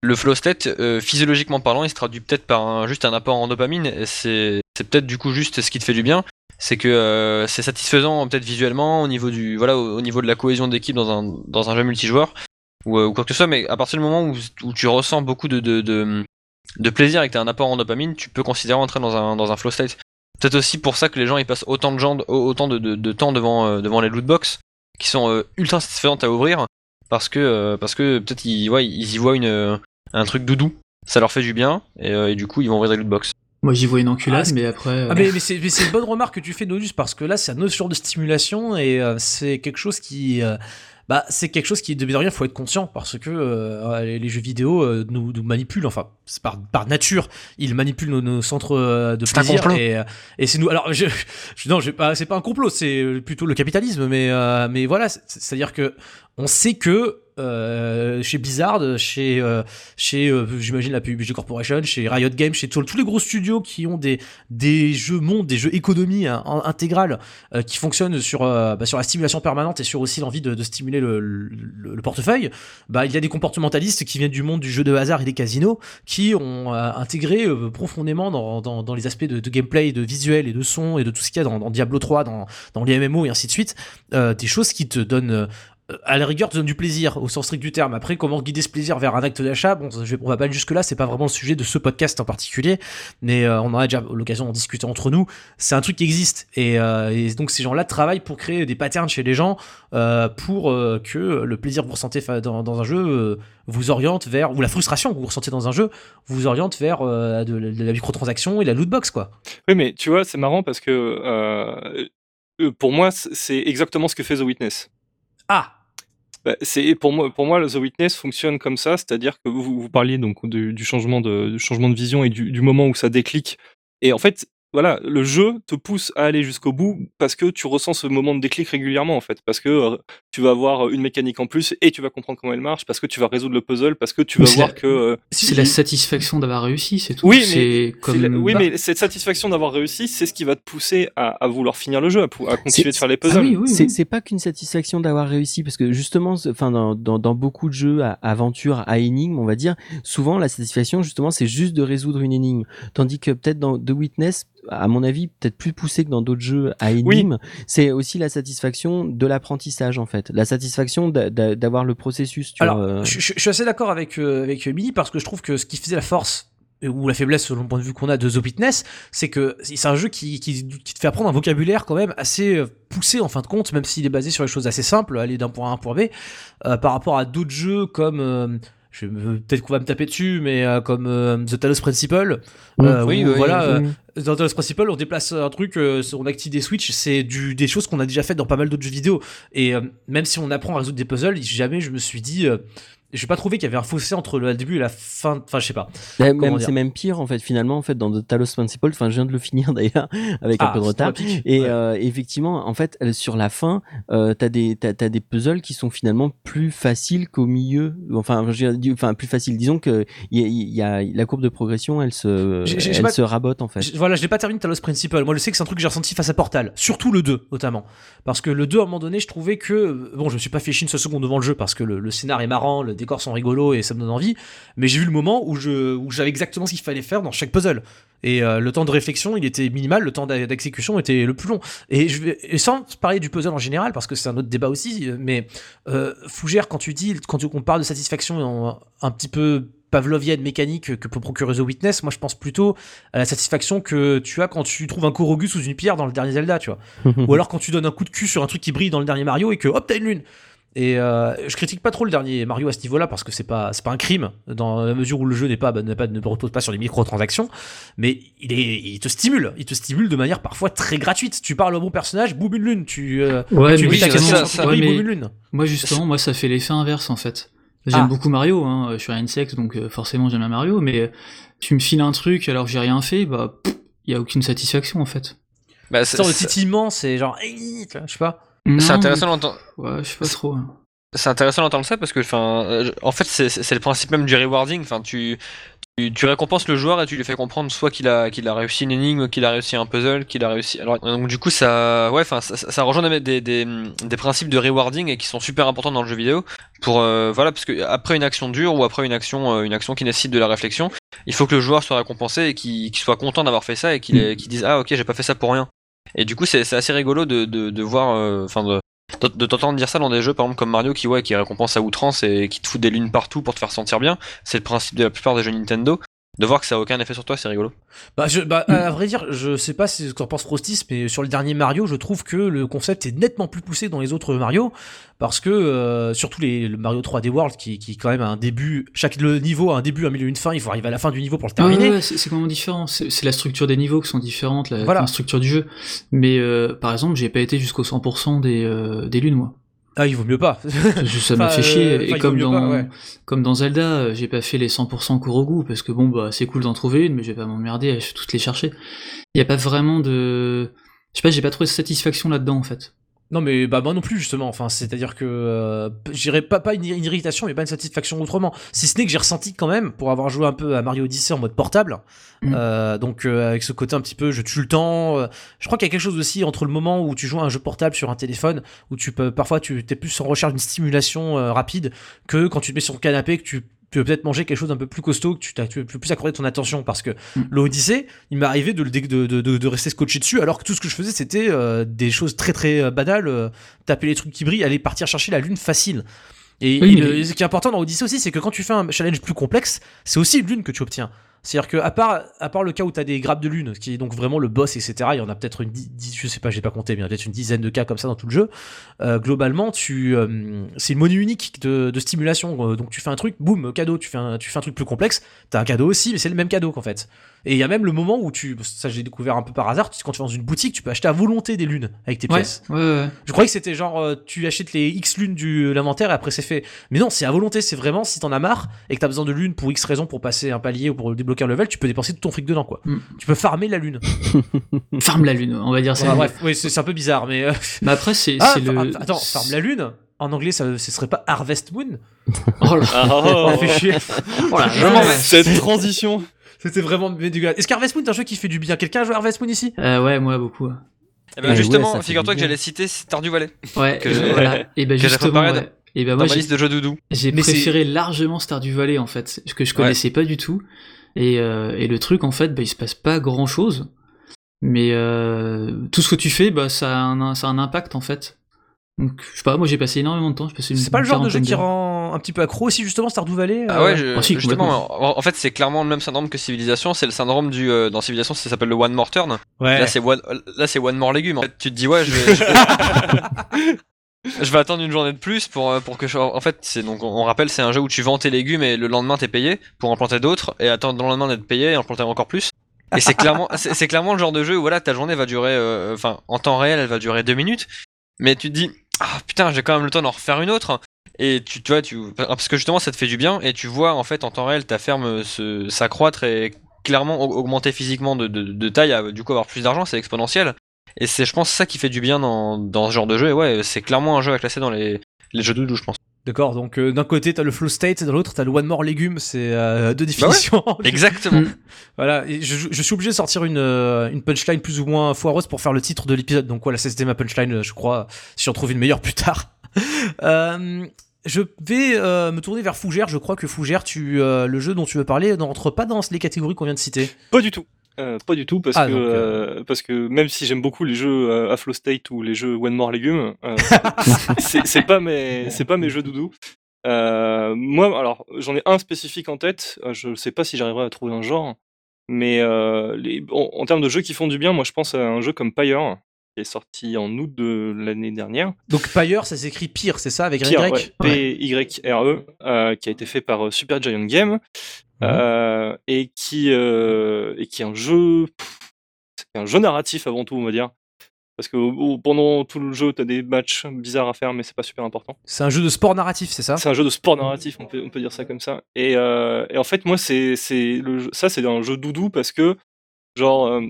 le flow state, euh, physiologiquement parlant, il se traduit peut-être par un, juste un apport en dopamine. Et c'est, peut-être du coup juste ce qui te fait du bien. C'est que euh, c'est satisfaisant peut-être visuellement au niveau du, voilà, au, au niveau de la cohésion d'équipe dans un, dans un jeu multijoueur ou, euh, quoi que ce soit. Mais à partir du moment où, tu ressens beaucoup de, de, plaisir et que tu un apport en dopamine, tu peux considérer entrer dans un, dans un flow state. Peut-être aussi pour ça que les gens ils passent autant de, gens, autant de, de, temps devant, devant les lootbox qui sont ultra satisfaisantes à ouvrir parce que, parce que peut-être ils, ouais, ils y voient une, un truc doudou. Ça leur fait du bien et, euh, et du coup ils vont ouvrir des lootbox. Moi, j'y vois une enculade, Ah, mais après. euh, Ah mais, mais c'est une bonne remarque que tu fais Nodus parce que là c'est un autre genre de stimulation et euh, c'est quelque chose qui euh, bah c'est quelque chose qui de bien de rien faut être conscient parce que euh, les, jeux vidéo euh, nous, nous manipulent enfin c'est par par nature ils manipulent nos, nos centres euh, de C'est un plaisir complot. et euh, et c'est nous alors je, je non c'est pas un complot c'est plutôt le capitalisme mais euh, mais voilà c'est à dire que on sait que euh, chez Blizzard, chez euh, chez euh, j'imagine la PUBG Corporation, chez Riot Games, chez tous les gros studios qui ont des des jeux mondes, des jeux économie hein, intégrale euh, qui fonctionnent sur euh, bah, sur la stimulation permanente et sur aussi l'envie de, de stimuler le, le, le portefeuille. Bah il y a des comportementalistes qui viennent du monde du jeu de hasard et des casinos qui ont euh, intégré profondément dans, dans, dans les aspects de, gameplay, de visuel et de son et de tout ce qu'il y a dans, dans Diablo 3, dans les MMO et ainsi de suite, des choses qui te donnent à la rigueur, te donne du plaisir au sens strict du terme. Après, comment guider ce plaisir vers un acte d'achat? Bon, je vais- on va pas aller jusque là. C'est pas vraiment le sujet de ce podcast en particulier, mais euh, on en a déjà l'occasion d'en discuter entre nous. C'est un truc qui existe, et, euh, et donc ces gens-là travaillent pour créer des patterns chez les gens euh, pour que le plaisir que vous ressentez dans, dans un jeu vous oriente vers, ou la frustration que vous ressentez dans un jeu vous oriente vers de, de la microtransaction et la lootbox, quoi. Oui, mais tu vois, c'est marrant parce que pour moi, c'est exactement ce que fait The Witness. Ah, c'est pour moi, pour moi, The Witness fonctionne comme ça, c'est-à-dire que vous, vous parliez donc du, changement de changement de vision et du, du moment où ça déclic. Et en fait, voilà, le jeu te pousse à aller jusqu'au bout parce que tu ressens ce moment de déclic régulièrement en fait, parce que euh, tu vas avoir une mécanique en plus et tu vas comprendre comment elle marche, parce que tu vas résoudre le puzzle, parce que tu vas voir la- que euh, C'est la satisfaction d'avoir réussi, c'est tout. Oui, mais c'est c'est comme. la- oui, bah, mais cette satisfaction d'avoir réussi, c'est ce qui va te pousser à, à vouloir finir le jeu, à, pou- à continuer de faire les puzzles. Ah oui, oui, C'est oui. c'est pas qu'une satisfaction d'avoir réussi parce que justement, enfin dans, dans, dans beaucoup de jeux à aventure, à énigme, on va dire, souvent la satisfaction justement c'est juste de résoudre une énigme, tandis que peut-être dans The Witness, à mon avis, peut-être plus poussé que dans d'autres jeux à énigme, c'est aussi la satisfaction de l'apprentissage en fait, la satisfaction d'a- d'a- d'avoir le processus. Tu Alors, vois, euh. je, je- je suis assez d'accord avec euh, avec Mini parce que je trouve que ce qui faisait la force euh, ou la faiblesse selon le point de vue qu'on a de The Witness, c'est que c'est un jeu qui, qui, qui te fait apprendre un vocabulaire quand même assez euh, poussé en fin de compte, même s'il est basé sur des choses assez simples, aller d'un point A à un point B, euh, par rapport à d'autres jeux comme euh, je peut-être qu'on va me taper dessus, mais euh, comme euh, The Talos Principle, euh, Oui, où, oui, voilà, oui. euh, dans Talos Principle, on déplace un truc, euh, on active des switches, c'est du des choses qu'on a déjà faites dans pas mal d'autres jeux vidéo. Et euh, même si on apprend à résoudre des puzzles, jamais je me suis dit, euh, j'ai pas trouvé qu'il y avait un fossé entre le début et la fin. Enfin, je sais pas. C'est même pire en fait finalement en fait dans The Talos Principle enfin je viens de le finir d'ailleurs avec un Ah, peu de retard et Ouais. euh, effectivement en fait euh, sur la fin euh, t'as des t'as, t'as des puzzles qui sont finalement plus faciles qu'au milieu enfin je plus facile disons que il y, a- il y a la courbe de progression elle se elle pas- rabote en fait Je- Voilà, je l'ai pas terminé Talos Principle. Moi, je sais que c'est un truc que j'ai ressenti face à Portal. Surtout le 2, notamment. Parce que le 2, à un moment donné, je trouvais que. Bon, je me suis pas fait chier une seule seconde devant le jeu parce que le, le scénar est marrant, le décor sont rigolos et ça me donne envie. Mais j'ai vu le moment où je où j'avais exactement ce qu'il fallait faire dans chaque puzzle. Et euh, le temps de réflexion, il était minimal, le temps d'exécution était le plus long. Et, je vais, et sans parler du puzzle en général, parce que c'est un autre débat aussi, euh, mais euh, Fougère, quand tu dis, quand tu, on parle de satisfaction en- un petit peu pavlovienne, mécanique que peut procurer The Witness, moi je pense plutôt à la satisfaction que tu as quand tu trouves un Korogu sous une pierre dans le dernier Zelda, tu vois. Ou alors quand tu donnes un coup de cul sur un truc qui brille dans le dernier Mario et que hop, t'as une lune. Et euh, je critique pas trop le dernier Mario à ce niveau-là parce que c'est pas c'est pas un crime dans la mesure où le jeu n'est pas, n'est pas ne repose pas sur les microtransactions, mais il est il te stimule, il te stimule de manière parfois très gratuite. Tu parles au bon personnage, boum une lune, tu euh, Ouais, tu mais brilles ta question ça- ça- ouais, boum mais une lune. moi justement, moi ça fait l'effet inverse en fait. J'aime Ah. beaucoup Mario, hein. je suis un insecte donc euh, forcément j'aime bien Mario, mais euh, tu me files un truc alors que j'ai rien fait, bah il y a aucune satisfaction en fait. Bah, C'est c'est le titillement, c'est genre je sais pas. C'est intéressant d'entendre. mais- Ouais, je sais pas trop. hein. C'est intéressant d'entendre ça parce que, enfin, euh, en fait, c'est- le principe même du rewarding. Enfin, tu, tu, tu récompenses le joueur et tu lui fais comprendre soit qu'il a, qu'il a réussi une énigme, qu'il a réussi un puzzle, qu'il a réussi. Alors, donc du coup, ça, ouais, enfin, ça, ça rejoint des, des, des, des principes de rewarding et qui sont super importants dans le jeu vidéo. Pour, euh, voilà, parce que après une action dure ou après une action, euh, une action qui nécessite de la réflexion, il faut que le joueur soit récompensé et qu'il soit content d'avoir fait ça et qu'il qu'il dise ah ok j'ai pas fait ça pour rien. Et du coup, c'est assez rigolo de, voir, euh, enfin de t'entendre dire ça dans des jeux par exemple comme Mario qui ouais qui récompense à outrance et qui te fout des lunes partout pour te faire sentir bien. C'est le principe de la plupart des jeux Nintendo de voir que ça a aucun effet sur toi, c'est rigolo. Bah, je, bah, à vrai dire, je sais pas si ce qu'en pense Frostis, mais sur le dernier Mario, je trouve que le concept est nettement plus poussé dans les autres Mario, parce que euh, surtout les, le Mario 3D World, qui, qui quand même a un début, chaque le niveau a un début, un milieu, une fin, il faut arriver à la fin du niveau pour le Ah ouais, terminer. ouais, c'est c'est complètement différent. C'est c'est la structure des niveaux qui sont différentes, la, Voilà. la structure du jeu. Mais euh, par exemple, j'ai pas été jusqu'au 100% des, euh, des lunes, moi. Ah, il vaut mieux pas. Ça m'a fait chier. euh, et comme dans, pas, ouais. comme dans Zelda, euh, j'ai pas fait les 100% Kurogu parce que bon, bah, c'est cool d'en trouver une, mais je vais pas m'emmerder à toutes les chercher. Il y a pas vraiment de, je sais pas, j'ai pas trouvé de satisfaction là-dedans, en fait. Non mais bah moi non plus justement. Enfin c'est-à-dire que euh, j'irais pas pas une, une irritation mais pas une satisfaction autrement. Si ce n'est que j'ai ressenti quand même pour avoir joué un peu à Mario Odyssey en mode portable. Mm. euh, donc euh, avec ce côté un petit peu je tue le temps. euh, je crois qu'il y a quelque chose aussi entre le moment où tu joues à un jeu portable sur un téléphone où tu peux parfois tu t'es plus en recherche d'une stimulation euh, rapide que quand tu te mets sur le canapé que tu tu peux peut-être manger quelque chose d'un peu plus costaud, que tu, t'as- tu peux plus accorder ton attention parce que Mm. l'Odyssée, il m'est arrivé de, de, de, de, rester scotché dessus alors que tout ce que je faisais c'était euh, des choses très très euh, banales, euh, taper les trucs qui brillent, aller partir chercher la lune facile. Et, Oui, et mais- le- ce qui est important dans Odyssey aussi, c'est que quand tu fais un challenge plus complexe, c'est aussi une lune que tu obtiens. C'est-à-dire que à part, à part le cas où tu des grappes de lune, qui est donc vraiment le boss, etc., il y en a peut-être une, je sais pas, j'ai pas compté, mais il a peut-être une dizaine de cas comme ça dans tout le jeu. Euh, globalement, tu, euh, c'est une monnaie unique de, de stimulation. Euh, donc tu fais un truc, boum, cadeau. Tu fais un, tu fais un truc plus complexe, t'as un cadeau aussi, mais c'est le même cadeau qu'en fait. Et il y a même le moment où tu, ça j'ai découvert un peu par hasard, tu- quand tu vas dans une boutique, tu peux acheter à volonté des lunes avec tes Ouais, pièces. ouais, ouais. Je croyais que c'était genre euh, tu achètes les X lunes du l'inventaire et après c'est fait. Mais non, c'est à volonté, c'est vraiment si t'en as marre et que t'as besoin de lunes pour X raison pour passer un palier ou pour débloquer un level, tu peux dépenser tout ton fric dedans quoi. Mm. Tu peux farmer la lune. Farme la lune, on va dire ça. Bref, oui, c'est un peu bizarre mais euh, Mais après, c'est ah, le. attends, farme la lune en anglais ça ce serait pas Harvest Moon? Oh là. Oh, fait chier. Oh ouais. vais. Cette transition. C'était vraiment dégueulasse. Est-ce qu'Harvest Moon est un jeu qui fait du bien? Quelqu'un a joué à Harvest Moon ici? Euh, ouais, moi beaucoup. Eh ben, Ouais, justement, ouais, figure-toi que j'allais citer Stardew Valley Ouais, Que voilà. Et ben que j'ai justement, ouais. Et ben dans moi, ma j'ai liste de jeux doudou. j'ai préféré largement Stardew Valley en fait, ce que je Ouais. connaissais pas du tout. Et, euh, et le truc en fait, bah, il se passe pas grand chose. Mais euh, tout ce que tu fais, bah, ça, a un, ça a un impact en fait. Donc, je sais pas, moi j'ai passé énormément de temps. C'est pas le genre de jeu qui d'heures. Un petit peu accro aussi justement Stardew Valley Ah euh, ouais, je- Ah justement, en, en fait, c'est clairement le même syndrome que Civilisation. C'est le syndrome du. euh, dans Civilisation, ça s'appelle le One More Turn. Ouais. Là, c'est one, là, c'est one more légumes. En fait, tu te dis, ouais, je vais, je vais- je vais attendre une journée de plus pour, euh, pour que je. En fait, c'est donc, on rappelle, c'est un jeu où tu vends tes légumes et le lendemain t'es payé pour en planter d'autres et attendre le lendemain d'être payé et en planter encore plus. Et c'est clairement, c'est c'est clairement le genre de jeu où voilà, ta journée va durer, euh, enfin, en temps réel, elle va durer deux minutes. Mais tu te dis, ah putain, j'ai quand même le temps d'en refaire une autre. Et tu, tu vois, tu, parce que justement, ça te fait du bien et tu vois en fait en temps réel ta ferme se, s'accroître et clairement au- augmenter physiquement de, de, de taille, à, du coup avoir plus d'argent, c'est exponentiel. Et c'est, je pense, ça qui fait du bien dans, dans ce genre de jeu. Et ouais, c'est clairement un jeu à classer dans les, les jeux doudou, je pense. D'accord, donc euh, d'un côté t'as le flow state, dans l'autre t'as le one more légumes, c'est euh, deux définitions. Exactement. Mm. voilà, et je, je suis obligé de sortir une, euh, une punchline plus ou moins foireuse pour faire le titre de l'épisode. Donc voilà, c'était ma punchline, euh, je crois, si j'en trouve une meilleure plus tard. Euh, je vais euh, me tourner vers Fougère. Je crois que Fougère, tu, euh, le jeu dont tu veux parler, n'entre pas dans les catégories qu'on vient de citer. Pas du tout. Euh, pas du tout parce Ah, que euh, parce que même si j'aime beaucoup les jeux euh, à flow state ou les jeux one more légumes, euh, c'est pas mes pas mes jeux doudou. Moi alors j'en ai un spécifique en tête. Je sais pas si j'arriverai à trouver un genre, mais les, en, en termes de jeux qui font du bien, moi je pense à un jeu comme Pyre qui est sorti en août de l'année dernière. Donc Pyre, ça s'écrit pire, c'est ça, avec un Pyre, Y ouais, P-Y-R-E, euh, qui a été fait par euh, Super Giant Game, euh, et, qui, euh, et qui est un jeu, c'est un jeu narratif avant tout, on va dire. Parce que pendant tout le jeu, tu as des matchs bizarres à faire, mais c'est pas super important. C'est un jeu de sport narratif, c'est ça? C'est un jeu de sport narratif, on peut, on peut dire ça comme ça. Et, euh, et en fait, moi, c'est, c'est le jeu- ça, c'est un jeu doudou parce que, genre,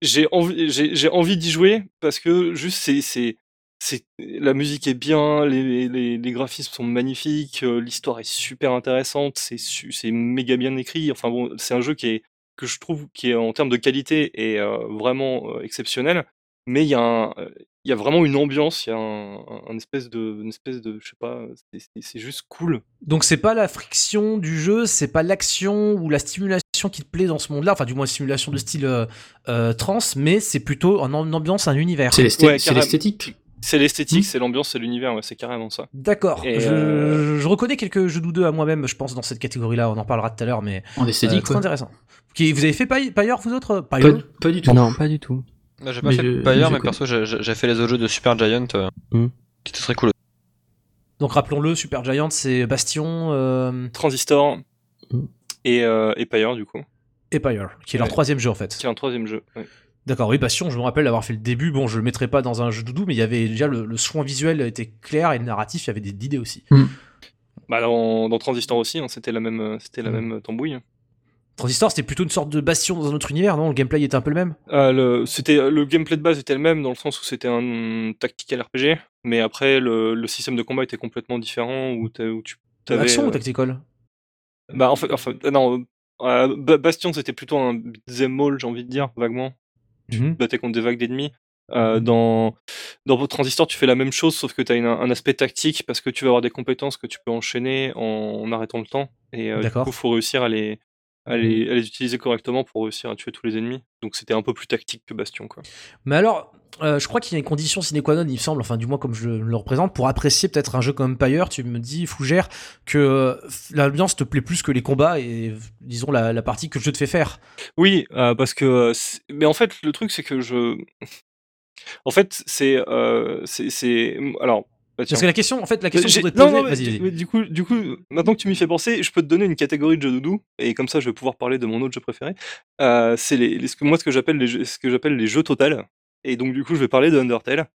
j'ai envie, j'ai, envie d'y jouer parce que juste, c'est, c'est, c'est, la musique est bien, les, les, graphismes sont magnifiques, l'histoire est super intéressante, c'est, c'est méga bien écrit. Enfin bon, c'est un jeu qui est, que je trouve qui est en termes de qualité est vraiment exceptionnel. Mais il y a y vraiment une ambiance, il y a un, un- un espèce de, une espèce de, je sais pas, c'est- c'est c'est juste cool. Donc c'est pas la friction du jeu, c'est pas l'action ou la stimulation qui te plaît dans ce monde-là, enfin du moins stimulation de style euh, euh, trans, mais c'est plutôt en, ambiance, un univers. C'est c'est l'esthétique. C'est l'esthétique, Hmm. c'est l'ambiance, c'est l'univers, ouais, c'est carrément ça. D'accord. Je, euh, je reconnais quelques jeux doudeux à moi-même, je pense, dans cette catégorie-là. On en parlera tout à l'heure, mais En euh, esthétique, très quoi. intéressant. Qui, vous avez fait Pyre, vous autres? Pas, pas du tout. Non, pas du tout. Bah, j'ai pas Mais fait je- Pyre, je mais perso, j'ai- fait les autres jeux de Super Giant euh, Hmm. qui étaient très cool. Donc rappelons-le, Super Giant, c'est Bastion euh, Transistor Hmm. et, euh, et Pyre, du coup, et Pyre, qui est leur troisième jeu en fait. qui est un troisième jeu. D'accord, oui, Bastion, je me rappelle d'avoir fait le début. Bon, je le mettrai pas dans un jeu doudou, mais il y avait déjà le, le soin visuel était clair et le narratif, il y avait des idées aussi. Bah, dans, dans Transistor aussi, hein, c'était la même, euh, c'était la Hmm. même tambouille. Transistor, c'était plutôt une sorte de Bastion dans un autre univers, non? Le gameplay était un peu le même? Euh, le, c'était, le gameplay de base était le même dans le sens où c'était un tactical RPG, mais après le, le système de combat était complètement différent où, tu t'avais, Action ou euh, tactical? Bah en fait, enfin, non, euh, Ba- Bastion c'était plutôt un beat'em all, j'ai envie de dire, vaguement. Tu Mhm. te battais contre des vagues d'ennemis. Euh, dans dans Transistor, tu fais la même chose, sauf que tu as un aspect tactique parce que tu vas avoir des compétences que tu peux enchaîner en, en arrêtant le temps. Et euh, du coup, faut réussir à les, à, les, à les utiliser correctement pour réussir à tuer tous les ennemis. Donc c'était un peu plus tactique que Bastion, quoi. Mais alors, euh, je crois qu'il y a une condition sine qua non, il me semble, enfin du moins comme je le représente, pour apprécier peut-être un jeu comme Empire, tu me dis, Fougère, que l'ambiance te plaît plus que les combats et disons la, la partie que le jeu te fait faire. Oui, euh, parce que. Mais en fait, le truc, c'est que je. En fait, c'est. euh, c'est. Alors. Bah. Parce que la question, en fait, la question que non, non, mais vas-y, du- coup, du coup, maintenant que tu m'y fais penser, je peux te donner une catégorie de jeux doudou, et comme ça, je vais pouvoir parler de mon autre jeu préféré. Euh, c'est les, les- ce que, moi ce que j'appelle les, ce que j'appelle les jeux total. Et donc, du coup, je vais parler de Undertale.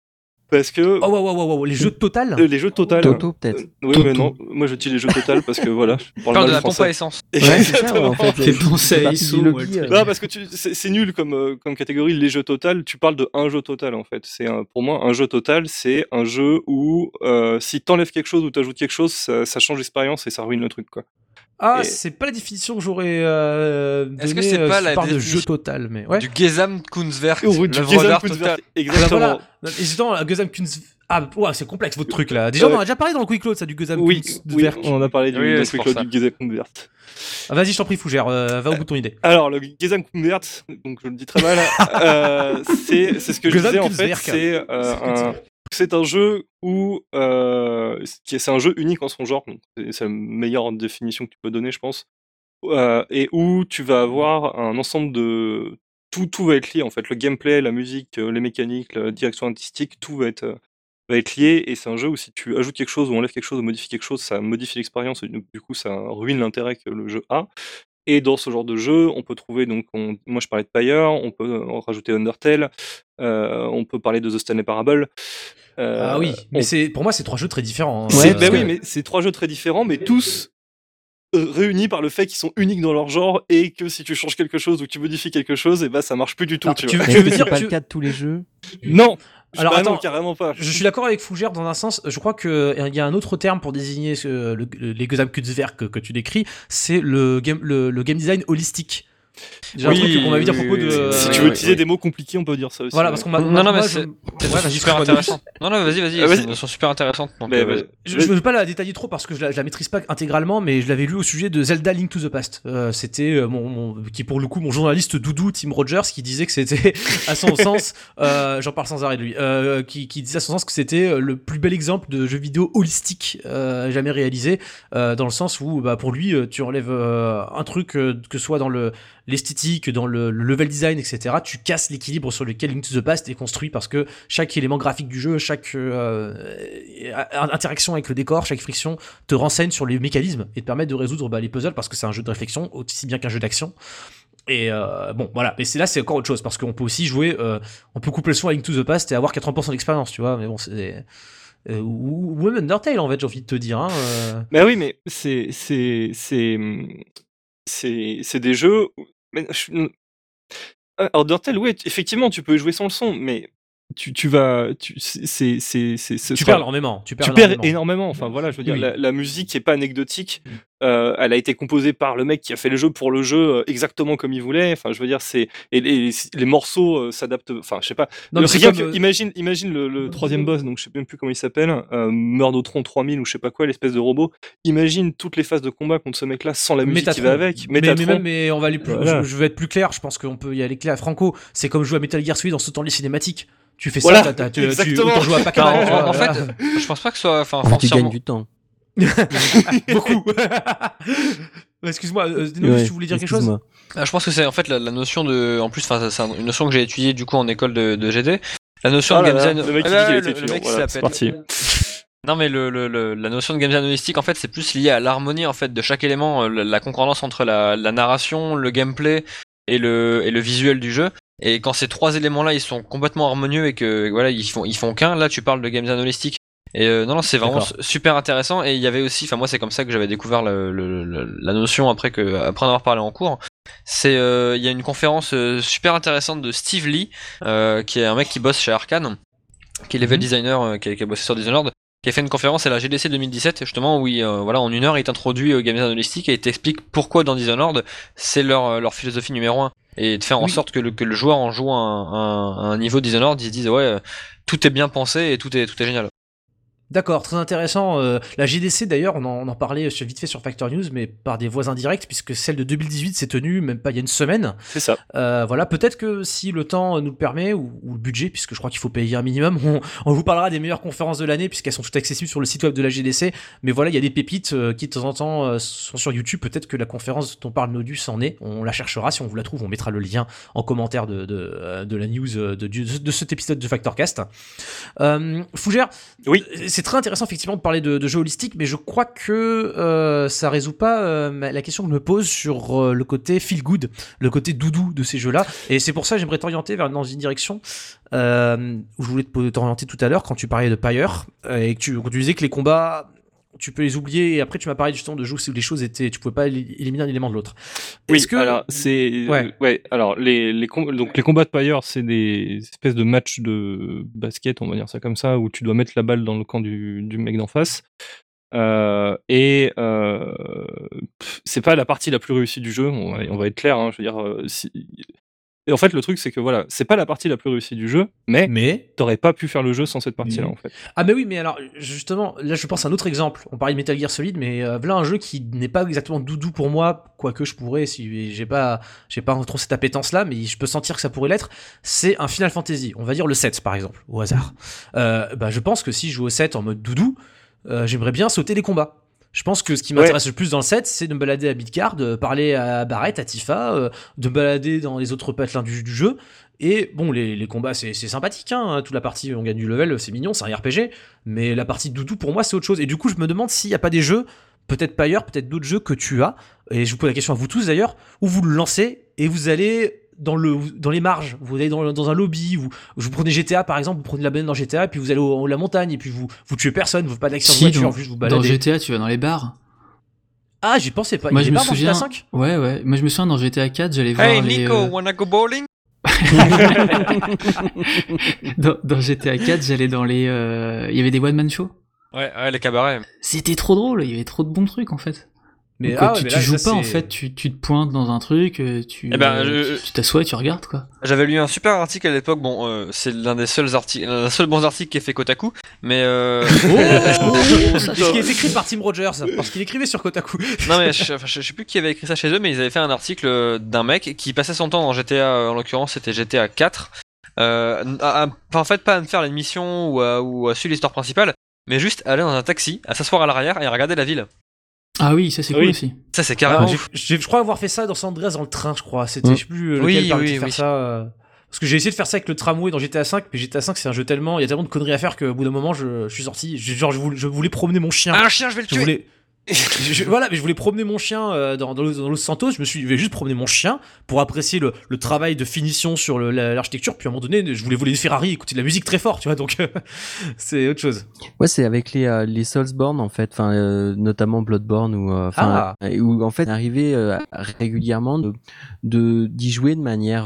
Parce que Oh, wow, wow, wow, wow, les jeux total euh, les jeux total. Toto, peut-être. oui, Toto. mais non, moi je dis les jeux total parce que voilà, je parle de la pompe à essence. Ouais, c'est ça, Exactement. en fait. À ISO, euh, truc. Non, parce que tu- c'est c'est nul comme, euh, comme catégorie, les jeux total. Tu parles de un jeu total en fait. C'est un- Pour moi, un jeu total, c'est un jeu où euh, si t'enlèves quelque chose ou t'ajoutes quelque chose, ça, ça change l'expérience et ça ruine le truc. quoi. Ah, Et- c'est pas la définition que j'aurais euh, Est-ce que donnée, c'est euh, pas la parles de définition jeu total, mais ouais. Du Gesamtkunstwerk, Ou du Gesamtkunstwerk, Exactement. voilà. Et justement, la Gesamtkunst... Ah, ouah, c'est complexe votre truc là. Déjà, Ouais. on en a déjà parlé dans le Quick Load, ça, du Oui, Gesamtkunstwerk. oui, on en a parlé du Oui, c'est Quick Load du Gesamtkunstwerk. Ah, Vas-y, je t'en prie, Fougère, euh, va au bout de ton idée. Alors, le Gesamtkunstwerk, donc je le dis très mal, euh, c'est c'est ce que je disais en fait, Gesamtkunstwerk. c'est euh, un, c'est un jeu où euh, c'est un jeu unique en son genre. C'est la meilleure définition que tu peux donner, je pense. Euh, et où tu vas avoir un ensemble de tout, tout va être lié en fait. Le gameplay, la musique, euh, les mécaniques, la direction artistique, tout va être lié. Et c'est un jeu où si tu ajoutes quelque chose ou enlèves quelque chose ou modifies quelque chose, ça modifie l'expérience et du coup ça ruine l'intérêt que le jeu a. Et dans ce genre de jeu, on peut trouver donc, on- moi je parlais de Pyre, on peut en rajouter Undertale, euh, on peut parler de The Stanley Parable. euh, ah oui, mais on- c'est pour moi, c'est trois jeux très différents. hein. c'est- Ouais, bah parce oui, mais c'est trois jeux très différents, mais tous euh, réunis par le fait qu'ils sont uniques dans leur genre et que si tu changes quelque chose ou que tu modifies quelque chose, et bah ça marche plus du tout. Alors, tu veux- dire- pas tu- le cas de tous les jeux Non. Alors, Bah attends. non, carrément pas. Je suis d'accord avec Fougère dans un sens. Je crois qu'il y a un autre terme pour désigner ce- le, le- les que, que tu décris, c'est le game, le, le game design holistique. J'ai un Oui, truc qu'on m'avait dit à oui, propos oui, de. oui, si oui, tu oui, veux utiliser oui. des mots compliqués, on peut dire ça aussi. Voilà, parce qu'on m'a. Non, non, mais c'est- super intéressant. Non, non, vas-y, vas-y, Ah, elles sont super intéressantes. donc, Mais, euh, bah. Je, je veux pas la détailler trop parce que je la, je la maîtrise pas intégralement, mais je l'avais lu au sujet de Zelda Link to the Past. Euh, c'était euh, mon, mon- qui est pour le coup mon journaliste doudou Tim Rogers qui disait que c'était à son sens, euh, j'en parle sans arrêt de lui, euh, qui, qui disait à son sens que c'était le plus bel exemple de jeu vidéo holistique euh, jamais réalisé, euh, dans le sens où bah, pour lui tu enlèves euh, un truc euh, que ce soit dans le l'esthétique, dans le, le level design, etc. Tu casses l'équilibre sur lequel Link to the Past est construit parce que chaque élément graphique du jeu, chaque euh, euh, interaction avec le décor, chaque friction te renseigne sur les mécanismes et te permet de résoudre bah, les puzzles parce que c'est un jeu de réflexion aussi bien qu'un jeu d'action. Et euh, bon, voilà. Mais c'est là, c'est encore autre chose parce qu'on peut aussi jouer, on peut couper le son à Link to the Past et avoir 80% d'expérience, tu vois. Mais bon, c'est ou, même Undertale en fait, j'ai envie de te dire. Hein. Bah oui, mais c'est c'est c'est des jeux. Mais je- Ah, Undertale, oui, effectivement, tu peux jouer sans le son, mais tu, tu vas, tu, c'est c'est c'est c'est- ce Tu perds énormément. Tu perds, tu perds énormément. énormément. Enfin voilà, je veux dire, Oui. la, la musique est pas anecdotique. Euh, elle a été composée par le mec qui a fait le jeu pour le jeu euh, exactement comme il voulait. Enfin, je veux dire, c'est et les, les morceaux euh, s'adaptent. Enfin, je sais pas. Non, mais c'est Rien comme, que- euh, imagine, imagine le, le troisième boss. Donc, je sais même plus comment il s'appelle. Euh, Murdotron 3000 ou je sais pas quoi, l'espèce de robot. Imagine toutes les phases de combat contre ce mec-là sans la musique qui Métatron. va avec. Mais, mais, Métatron. même, mais on va aller plus. Voilà. Je, je vais être plus clair. Je pense qu'on peut y aller clair. Franco, c'est comme jouer à Metal Gear Solid en sautant les cinématiques. Tu fais Voilà, ça, t'as- t'as- tu, tu exactement. autant jouer à Pac-Man. en, tu en fait, je pense pas que ce soit. Enfin, Tu gagnes du temps. Beaucoup. Excuse-moi, euh, Ouais, tu voulais dire quelque chose excuse-moi. Ah, je pense que c'est en fait la, la notion de. En plus, c'est un- une notion que j'ai étudiée du coup en école de, de GD. La notion Ah de là game là, design. le mec qui Ah dit qu'il là, était le- le étudiant, mec qui voilà, s'appelle- c'est parti. Non, mais le, le- le- la notion de game design holistique, en fait, c'est plus lié à l'harmonie en fait de chaque élément, euh, la, la concordance entre la, la narration, le gameplay et le, et le visuel du jeu. Et quand ces trois éléments-là, ils sont complètement harmonieux et que voilà, ils font, ils font qu'un. Là, tu parles de game design holistique. Et euh, non, non, c'est vraiment super intéressant. Et il y avait aussi, enfin moi, c'est comme ça que j'avais découvert le- le- le- la notion après que, après en avoir parlé en cours. C'est, euh, il y a une conférence euh, super intéressante de Steve Lee, euh, qui est un mec qui bosse chez Arkane, qui est level Mhm. designer, euh, qui, a, qui a bossé sur Dishonored, qui a fait une conférence à la GDC 2017 justement où il, euh, voilà en une heure il t'introduit au game design holistique et il t'explique pourquoi dans Dishonored c'est leur euh, leur philosophie numéro un et de faire en Oui. sorte que le, que le joueur en jouant un, un, un niveau Dishonored il se dise ouais euh, tout est bien pensé et tout est tout est génial. D'accord, très intéressant. Euh, la GDC d'ailleurs, on en, on en parlait sur- vite fait sur Factor News, mais par des voies indirectes, puisque celle de 2018 s'est tenue même pas il y a une semaine. C'est ça. Euh, voilà, peut-être que si le temps nous le permet, ou, ou le budget, puisque je crois qu'il faut payer un minimum, on, on vous parlera des meilleures conférences de l'année, puisqu'elles sont toutes accessibles sur le site web de la GDC. Mais voilà, il y a des pépites euh, qui de temps en temps euh, sont sur YouTube. Peut-être que la conférence dont parle Nodus en est. On la cherchera, si on vous la trouve, on mettra le lien en commentaire de, de, euh, de la news euh, de, cet épisode de Factorcast. Euh, Fougère, Oui. c'est très intéressant effectivement de parler de, jeux holistiques, mais je crois que euh, ça résout pas euh, la question que je me pose sur euh, le côté feel good, le côté doudou de ces jeux-là. Et c'est pour ça que j'aimerais t'orienter vers dans une direction euh, où je voulais te- t'orienter tout à l'heure quand tu parlais de Pyre et que tu, tu disais que les combats tu peux les oublier et après tu m'as parlé justement de jeux où les choses étaient tu pouvais pas éli- éliminer un élément de l'autre. Oui, que alors c'est Ouais. ouais. alors les les com- donc les combats de Pyre, c'est des espèces de matchs de basket, on va dire ça comme ça, où tu dois mettre la balle dans le camp du, du mec d'en face. Euh, et euh, c'est pas la partie la plus réussie du jeu. On va, on va être clair. Hein, je veux dire, euh, si- et en fait, le truc c'est que voilà, c'est pas la partie la plus réussie du jeu, mais mais t'aurais pas pu faire le jeu sans cette partie-là en fait. Ah mais oui, mais alors justement, là je pense à un autre exemple. On parlait de Metal Gear Solid, mais euh, voilà un jeu qui n'est pas exactement doudou pour moi, quoique je pourrais si j'ai pas j'ai pas trop cette appétence là, mais je peux sentir que ça pourrait l'être. C'est un Final Fantasy, on va dire le 7 par exemple, au hasard. Euh, bah je pense que si je joue au 7 en mode doudou, euh, j'aimerais bien sauter les combats. Je pense que ce qui m'intéresse le plus dans le set, c'est de me balader à Midgard, de parler à Barrett, à Tifa, euh, de me balader dans les autres patelins du, du jeu. Et bon, les, les combats, c'est c'est sympathique, hein. toute la partie on gagne du level, c'est mignon, c'est un RPG. Mais la partie doudou, pour moi, c'est autre chose. Et du coup, je me demande s'il n'y a pas des jeux, peut-être pas ailleurs, peut-être d'autres jeux que tu as, et je vous pose la question à vous tous d'ailleurs, où vous le lancez et vous allez dans, le, dans les marges, vous allez dans, dans un lobby, vous, vous prenez GTA par exemple, vous prenez la benne dans GTA, et puis vous allez au, au- la montagne, et puis vous, vous tuez personne, vous faites pas d'accident de Si, voiture, dans, juste vous dans baladez. GTA, tu vas dans les bars. Ah, j'y pensais pas. Moi, je me dans souviens. GTA 5 Ouais, ouais. Moi, je me souviens dans GTA 4, j'allais voir Hey les. Nico, euh, wanna go bowling? dans, dans GTA 4, j'allais dans les. euh, Il y avait des one man shows. Ouais, ouais, les cabarets. C'était trop drôle. Il y avait trop de bons trucs en fait. Mais Donc, ah tu, mais tu là, joues ça, pas en fait, tu, tu te pointes dans un truc, euh, tu Eh ben, euh, je- t'assois et tu regardes quoi. J'avais lu un super article à l'époque. Bon, euh, c'est l'un des seuls articles, l'un des seuls bons articles qui est fait Kotaku, mais euh... Oh, ça, Ce qui est écrit par Tim Rogers, parce qu'il écrivait sur Kotaku. non mais je, enfin, je- je sais plus qui avait écrit ça chez eux, mais ils avaient fait un article euh, d'un mec qui passait son temps dans GTA. En l'occurrence, c'était GTA 4. Euh, à- en fait, pas à me faire l'émission ou à, ou à suivre l'histoire principale, mais juste aller dans un taxi, à s'asseoir à l'arrière et à regarder la ville. Ah oui, ça c'est Oui. cool aussi. Ça, c'est carrément. Ah, je crois avoir fait ça dans San Andreas dans le train, je crois. C'était, Mm. je sais plus Oui, lequel permettait oui, de faire oui. ça. euh, Parce que j'ai essayé de faire ça avec le tramway dans GTA 5, mais GTA 5 c'est un jeu tellement, il y a tellement de conneries à faire qu'au bout d'un moment je, je suis sorti. Je- genre je voulais, je voulais promener mon chien. Un chien, je vais le je tuer. voulais. Je- voilà, mais je voulais promener mon chien euh, dans, dans, Los, dans Los Santos. Je me suis, je vais juste promener mon chien pour apprécier le, le travail de finition sur l'architecture. Puis à un moment donné, je voulais voler une Ferrari, écouter de la musique très fort, tu vois. Donc c'est autre chose. Ouais, c'est avec les, euh, les Soulsborne en fait, enfin euh, notamment Bloodborne où, euh, enfin, Ah. où en fait arrivé euh, régulièrement de de d'y jouer de manière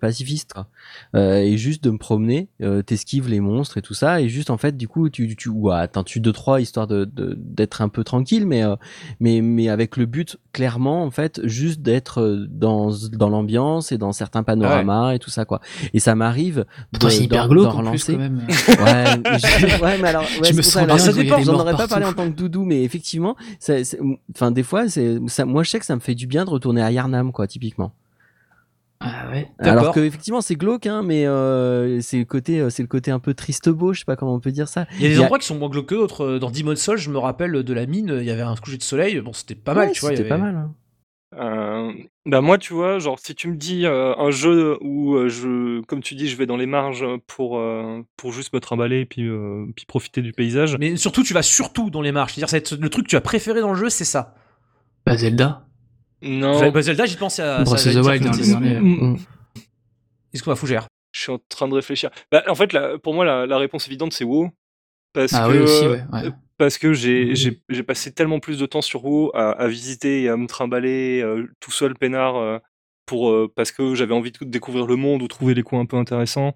pacifiste quoi. Et juste de me promener, t'esquives les monstres et tout ça et juste en fait du coup tu tu t'en tues deux trois histoire de- d'être un peu tranquille mais euh, mais mais avec le but clairement en fait juste d'être euh, dans dans l'ambiance et dans certains panoramas et tout ça quoi. Et ça m'arrive de Toi, c'est hyper glauque en plus quand même. Ouais, mais je- ouais, mais alors, ouais, Je c'est me pour sens ça, bien dépend. J'en aurais pas parlé en tant que doudou, mais effectivement, enfin, des fois, c'est, ça, moi, je sais que ça me fait du bien de retourner à Yarnam, quoi, typiquement. Ah ouais. Alors D'accord. que effectivement c'est glauque, hein, mais euh, c'est le côté, euh, c'est le côté un peu triste beau, je sais pas comment on peut dire ça. Il y a des Il y a- endroits qui sont moins glauques que d'autres. Dans Demon's Souls, je me rappelle de la mine, il y avait un coucher de soleil. Bon, c'était pas mal, Ouais, tu vois. C'était pas mal. hein. Euh, bah moi, tu vois, genre si tu me dis euh, un jeu où euh, je, comme tu dis, je vais dans les marges pour euh, pour juste me trimballer et puis euh, puis profiter du paysage. Mais surtout, tu vas surtout dans les marches. C'est-à-dire, c'est le truc que tu as préféré dans le jeu, c'est ça. Bah Zelda. Non, Bah, Zelda, j'y pensais à. Breath ça, of the Wild, que le c'est- dernier. Mm. Est-ce qu'on va fougère je suis en train de réfléchir. Bah, en fait, la- pour moi, la, la réponse évidente, c'est WoW. Parce Ah que, oui, aussi, ouais. ouais. Parce que j'ai j'ai- j'ai passé tellement plus de temps sur WoW à, à visiter et à me trimballer euh, tout seul, peinard, euh, pour, euh, parce que j'avais envie de découvrir le monde ou trouver les coins un peu intéressants.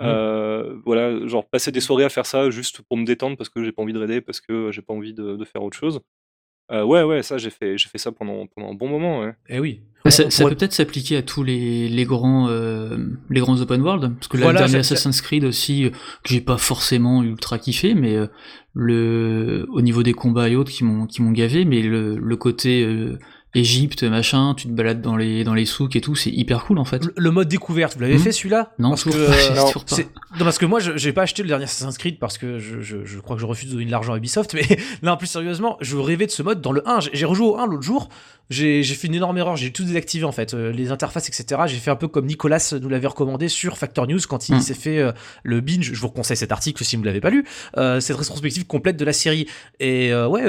Euh, voilà, genre passer des soirées à faire ça juste pour me détendre parce que j'ai pas envie de raider, parce que j'ai pas envie de, de faire autre chose. Euh, ouais, ouais, ça, j'ai fait, j'ai fait ça pendant, pendant un bon moment. Ouais. Eh oui. Bah, ça, ça pourrait- peut peut-être s'appliquer à tous les, les grands euh, les grands open world parce que là, Voilà, le dernier Assassin's Creed aussi euh, que j'ai pas forcément ultra kiffé mais euh, le au niveau des combats et autres qui m'ont qui m'ont gavé mais le, le côté euh, Égypte machin tu te balades dans les dans les souks et tout c'est hyper cool en fait Le, le mode découverte, vous l'avez Hmm. fait celui-là? Non Parce que, euh, non, Non, parce que moi, je j'ai pas acheté le dernier Assassin's Creed parce que je, je, je crois que je refuse de donner de l'argent à Ubisoft. Mais là, en plus sérieusement, je rêvais de ce mode dans le 1. J'ai- rejoué au 1 l'autre jour. J'ai j'ai fait une énorme erreur. J'ai tout désactivé en fait. Euh, les interfaces, etc. J'ai fait un peu comme Nicolas nous l'avait recommandé sur Factor News quand il Mm. s'est fait euh, le binge. Je vous conseille cet article si vous ne l'avez pas lu. Euh, cette rétrospective complète de la série. Et ouais,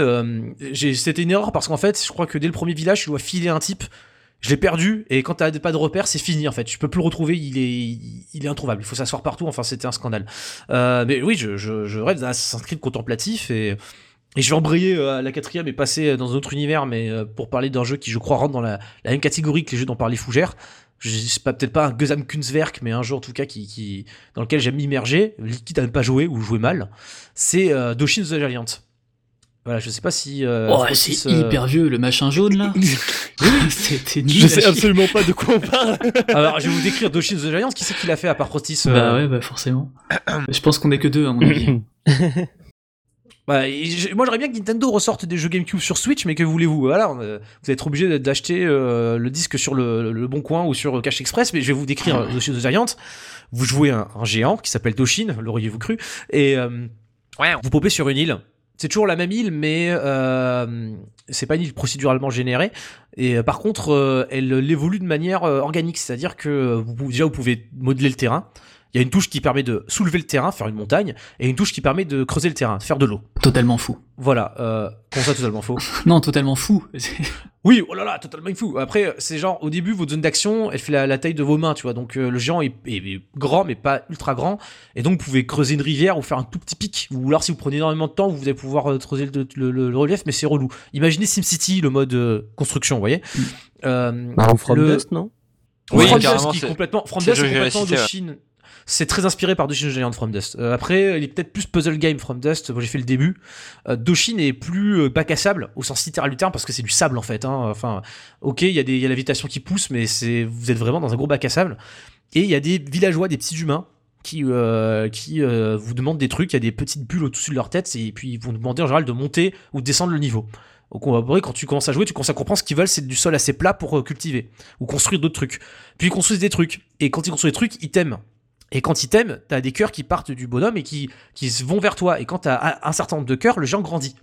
c'était une erreur parce qu'en fait, je crois que dès le premier village, tu dois filer un type. Je l'ai perdu et quand t'as pas de repère, c'est fini en fait. Je peux plus le retrouver, il est, il est introuvable. Il faut s'asseoir partout. Enfin, c'était un scandale. Euh, mais oui, je, je, je rêve d'un Assassin's contemplatif et, je vais embrayer euh, à la quatrième et passer dans un autre univers, mais euh, pour parler d'un jeu qui, je crois, rentre dans la, même catégorie que les jeux dont parlait Fougère. Sais pas peut-être pas un Gesamtkunstwerk, mais un jeu en tout cas qui dans lequel j'aime m'immerger, quitte à ne pas jouer ou jouer mal. C'est euh, Doshin the Giant. Voilà, je sais pas si. euh, Oh, c'est euh, hyper vieux le machin jaune là c'était nul Je sais absolument pas de quoi on parle. Alors, je vais vous décrire Doshin the Giant. Qui c'est qui l'a fait à part Prostis euh, bah ouais bah forcément je pense qu'on est que deux à mon avis Bah, et moi j'aurais bien que Nintendo ressorte des jeux GameCube sur Switch, mais que voulez-vous? Voilà, euh, vous êtes obligé d'acheter euh, le disque sur le, le Bon Coin ou sur Cash Express, mais je vais vous décrire Doshin the Giant. Vous jouez un, un géant qui s'appelle Doshin, l'auriez-vous cru? Et euh, vous popez sur une île. C'est toujours la même île, mais euh, c'est pas une île procéduralement générée. Et euh, par contre, euh, elle, évolue de manière organique, c'est-à-dire que déjà vous pouvez modeler le terrain. Il y a une touche qui permet de soulever le terrain, faire une montagne, et une touche qui permet de creuser le terrain, faire de l'eau. totalement fou Voilà, euh, comment ça totalement faux? Non totalement fou Oui, oh là là, totalement fou. Après, c'est genre, au début, votre zone d'action, elle fait la, la taille de vos mains, tu vois. Donc, euh, le géant est, est- est grand, mais pas ultra grand. Et donc, vous pouvez creuser une rivière ou faire un tout petit pic. Ou alors, si vous prenez énormément de temps, vous allez pouvoir euh, creuser le, le- le- le relief, mais c'est relou. Imaginez SimCity, le mode euh, construction, vous voyez. Euh, Bah, From le- Dust, non? Oui, From carrément, Dust qui est complètement, From Dust, est complètement citer, Doshin. C'est très inspiré par Doshin Giant From Dust. Euh, après, il est peut-être plus puzzle game From Dust. Moi, j'ai fait le début. Euh, Doshin est plus euh, bac à sable au sens littéral du terme parce que c'est du sable en fait. hein. Enfin, ok, il y a des, a qui pousse, mais c'est, vous êtes vraiment dans un gros bac à sable. Et il y a des villageois, des petits humains qui, euh, qui vous demandent des trucs. Il y a des petites bulles au-dessus de leur tête et puis ils vont demander en général de monter ou de descendre le niveau. Donc quand tu commences à jouer, tu commences à comprendre ce qu'ils veulent, c'est du sol assez plat pour cultiver ou construire d'autres trucs. Puis ils construisent des trucs. Et quand ils construisent des trucs, ils t'aiment. Et quand ils t'aiment, t'as des cœurs qui partent du bonhomme et qui, qui se vont vers toi. Et quand t'as un- certain nombre de cœurs, le géant grandit.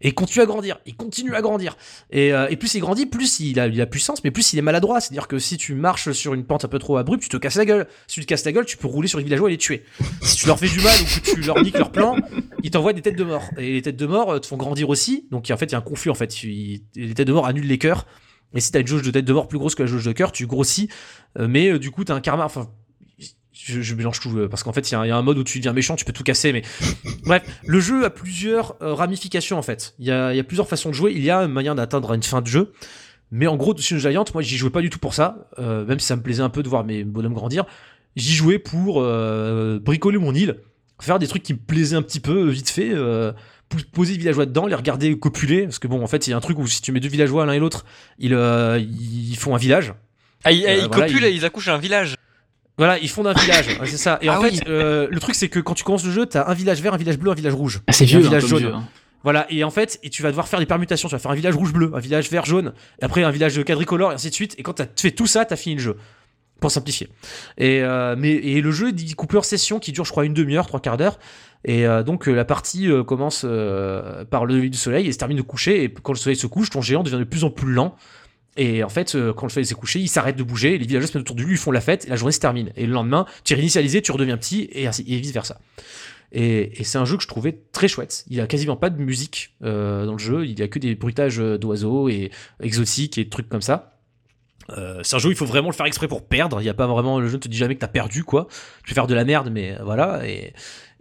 Et continue à grandir, il continue à grandir. Et, euh, et plus il grandit, plus il a, il puissance, mais plus il est maladroit. C'est-à-dire que si tu marches sur une pente un peu trop abrupte, tu te casses la gueule. Si tu te casses la gueule, tu peux rouler sur les villageois et les tuer. Si tu leur fais du mal ou que tu leur niques leur plan, ils t'envoient des têtes de mort. Et les têtes de mort euh, te font grandir aussi. Donc en fait, il y a un conflit en fait. Les têtes de mort annulent les cœurs. Et si t'as une jauge de tête de mort plus grosse que la jauge de cœur, tu grossis. Euh, mais du coup, t'as un karma. Je, je mélange tout euh, parce qu'en fait, il y, a un- il y a un mode où tu deviens méchant, tu peux tout casser. Mais bref, le jeu a plusieurs euh, ramifications en fait. Il y, a, il y a plusieurs façons de jouer. Il y a un moyen d'atteindre une fin de jeu. Mais en gros, sur Giant, moi, j'y jouais pas du tout pour ça. euh, même si ça me plaisait un peu de voir mes bonhommes grandir. J'y jouais pour euh, bricoler mon île, faire des trucs qui me plaisaient un petit peu, vite fait. euh, poser des villageois dedans, les regarder copuler, parce que bon, en fait, il y a un truc où si tu mets deux villageois l'un et l'autre, ils, ils font un village. Ah, ils, ils voilà, copulent il- et ils accouchent à un village. Voilà, ils font un village, ouais, c'est ça. Et en Ah fait, oui. euh, le truc c'est que quand tu commences le jeu, t'as un village vert, un village bleu, un village rouge. Ah, c'est un vieux, hein, village jaune. hein. Voilà, et en fait, et tu vas devoir faire des permutations. Tu vas faire un village rouge-bleu, un village vert-jaune, et après un village quadricolore, et ainsi de suite. Et quand t'as fait tout ça, t'as fini le jeu. pour simplifier. Et, euh, mais, et le jeu est coupé en sessions qui dure, je crois, une demi-heure, trois quarts d'heure. Et euh, donc la partie commence par le lever du soleil et se termine de coucher. Et quand le soleil se couche, ton géant devient de plus en plus lent. Et en fait, euh, quand le soleil s'est couché, il s'arrête de bouger. Les villageois se mettent autour de lui, ils font la fête. Et la journée se termine. Et le lendemain, tu es réinitialisé, tu redeviens petit et, ainsi- et vice versa. Et, et c'est un jeu que je trouvais très chouette. Il y a quasiment pas de musique euh, dans le jeu. Il y a que des bruitages euh, d'oiseaux et exotiques et trucs comme ça. Euh, c'est un jeu il faut vraiment le faire exprès pour perdre. Il y a pas vraiment le jeu ne te dit jamais que t'as perdu quoi. Tu peux faire de la merde, mais euh, voilà. Et,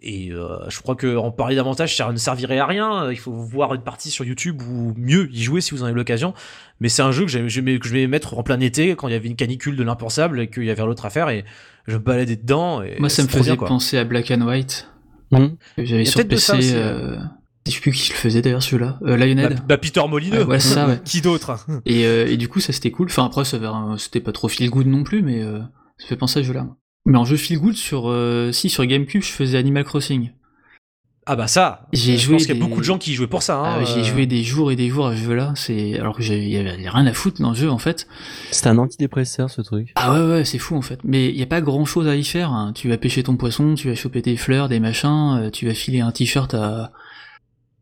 et euh, je crois que en parler davantage, ça ne servirait à rien. Il faut voir une partie sur YouTube ou mieux y jouer si vous en avez l'occasion. Mais c'est un jeu que, que je vais mettre en plein été quand il y avait une canicule de l'impensable et qu'il y avait l'autre à faire et je me baladais dedans. Et Moi, ça me faisait bien, penser à Black and White. Que J'avais sur peut-être de ça PC. aussi, euh, Je sais plus qui le faisait d'ailleurs celui-là. Euh, Lionhead. Bah, bah, Peter Molineux. Ouais, ça, ouais. Qui d'autre Et, euh, et du coup, ça c'était cool. Enfin, après, ça avait un- c'était pas trop feel good non plus, mais euh, ça fait penser à ce jeu-là. Mais en jeu feel good, sur, euh, si, sur GameCube, je faisais Animal Crossing. Ah bah ça. J'ai je joué pense qu'il y a beaucoup de gens qui y jouaient pour ça. Ah Hein, ouais, J'ai euh. joué des jours et des jours à ce jeu-là, c'est alors que j'ai- il y avait rien à foutre dans le jeu en fait. C'est un antidépresseur ce truc. Ah ouais ouais, c'est fou en fait. Mais il y a pas grand-chose à y faire. hein. Tu vas pêcher ton poisson, tu vas choper des fleurs, des machins, euh, tu vas filer un t-shirt à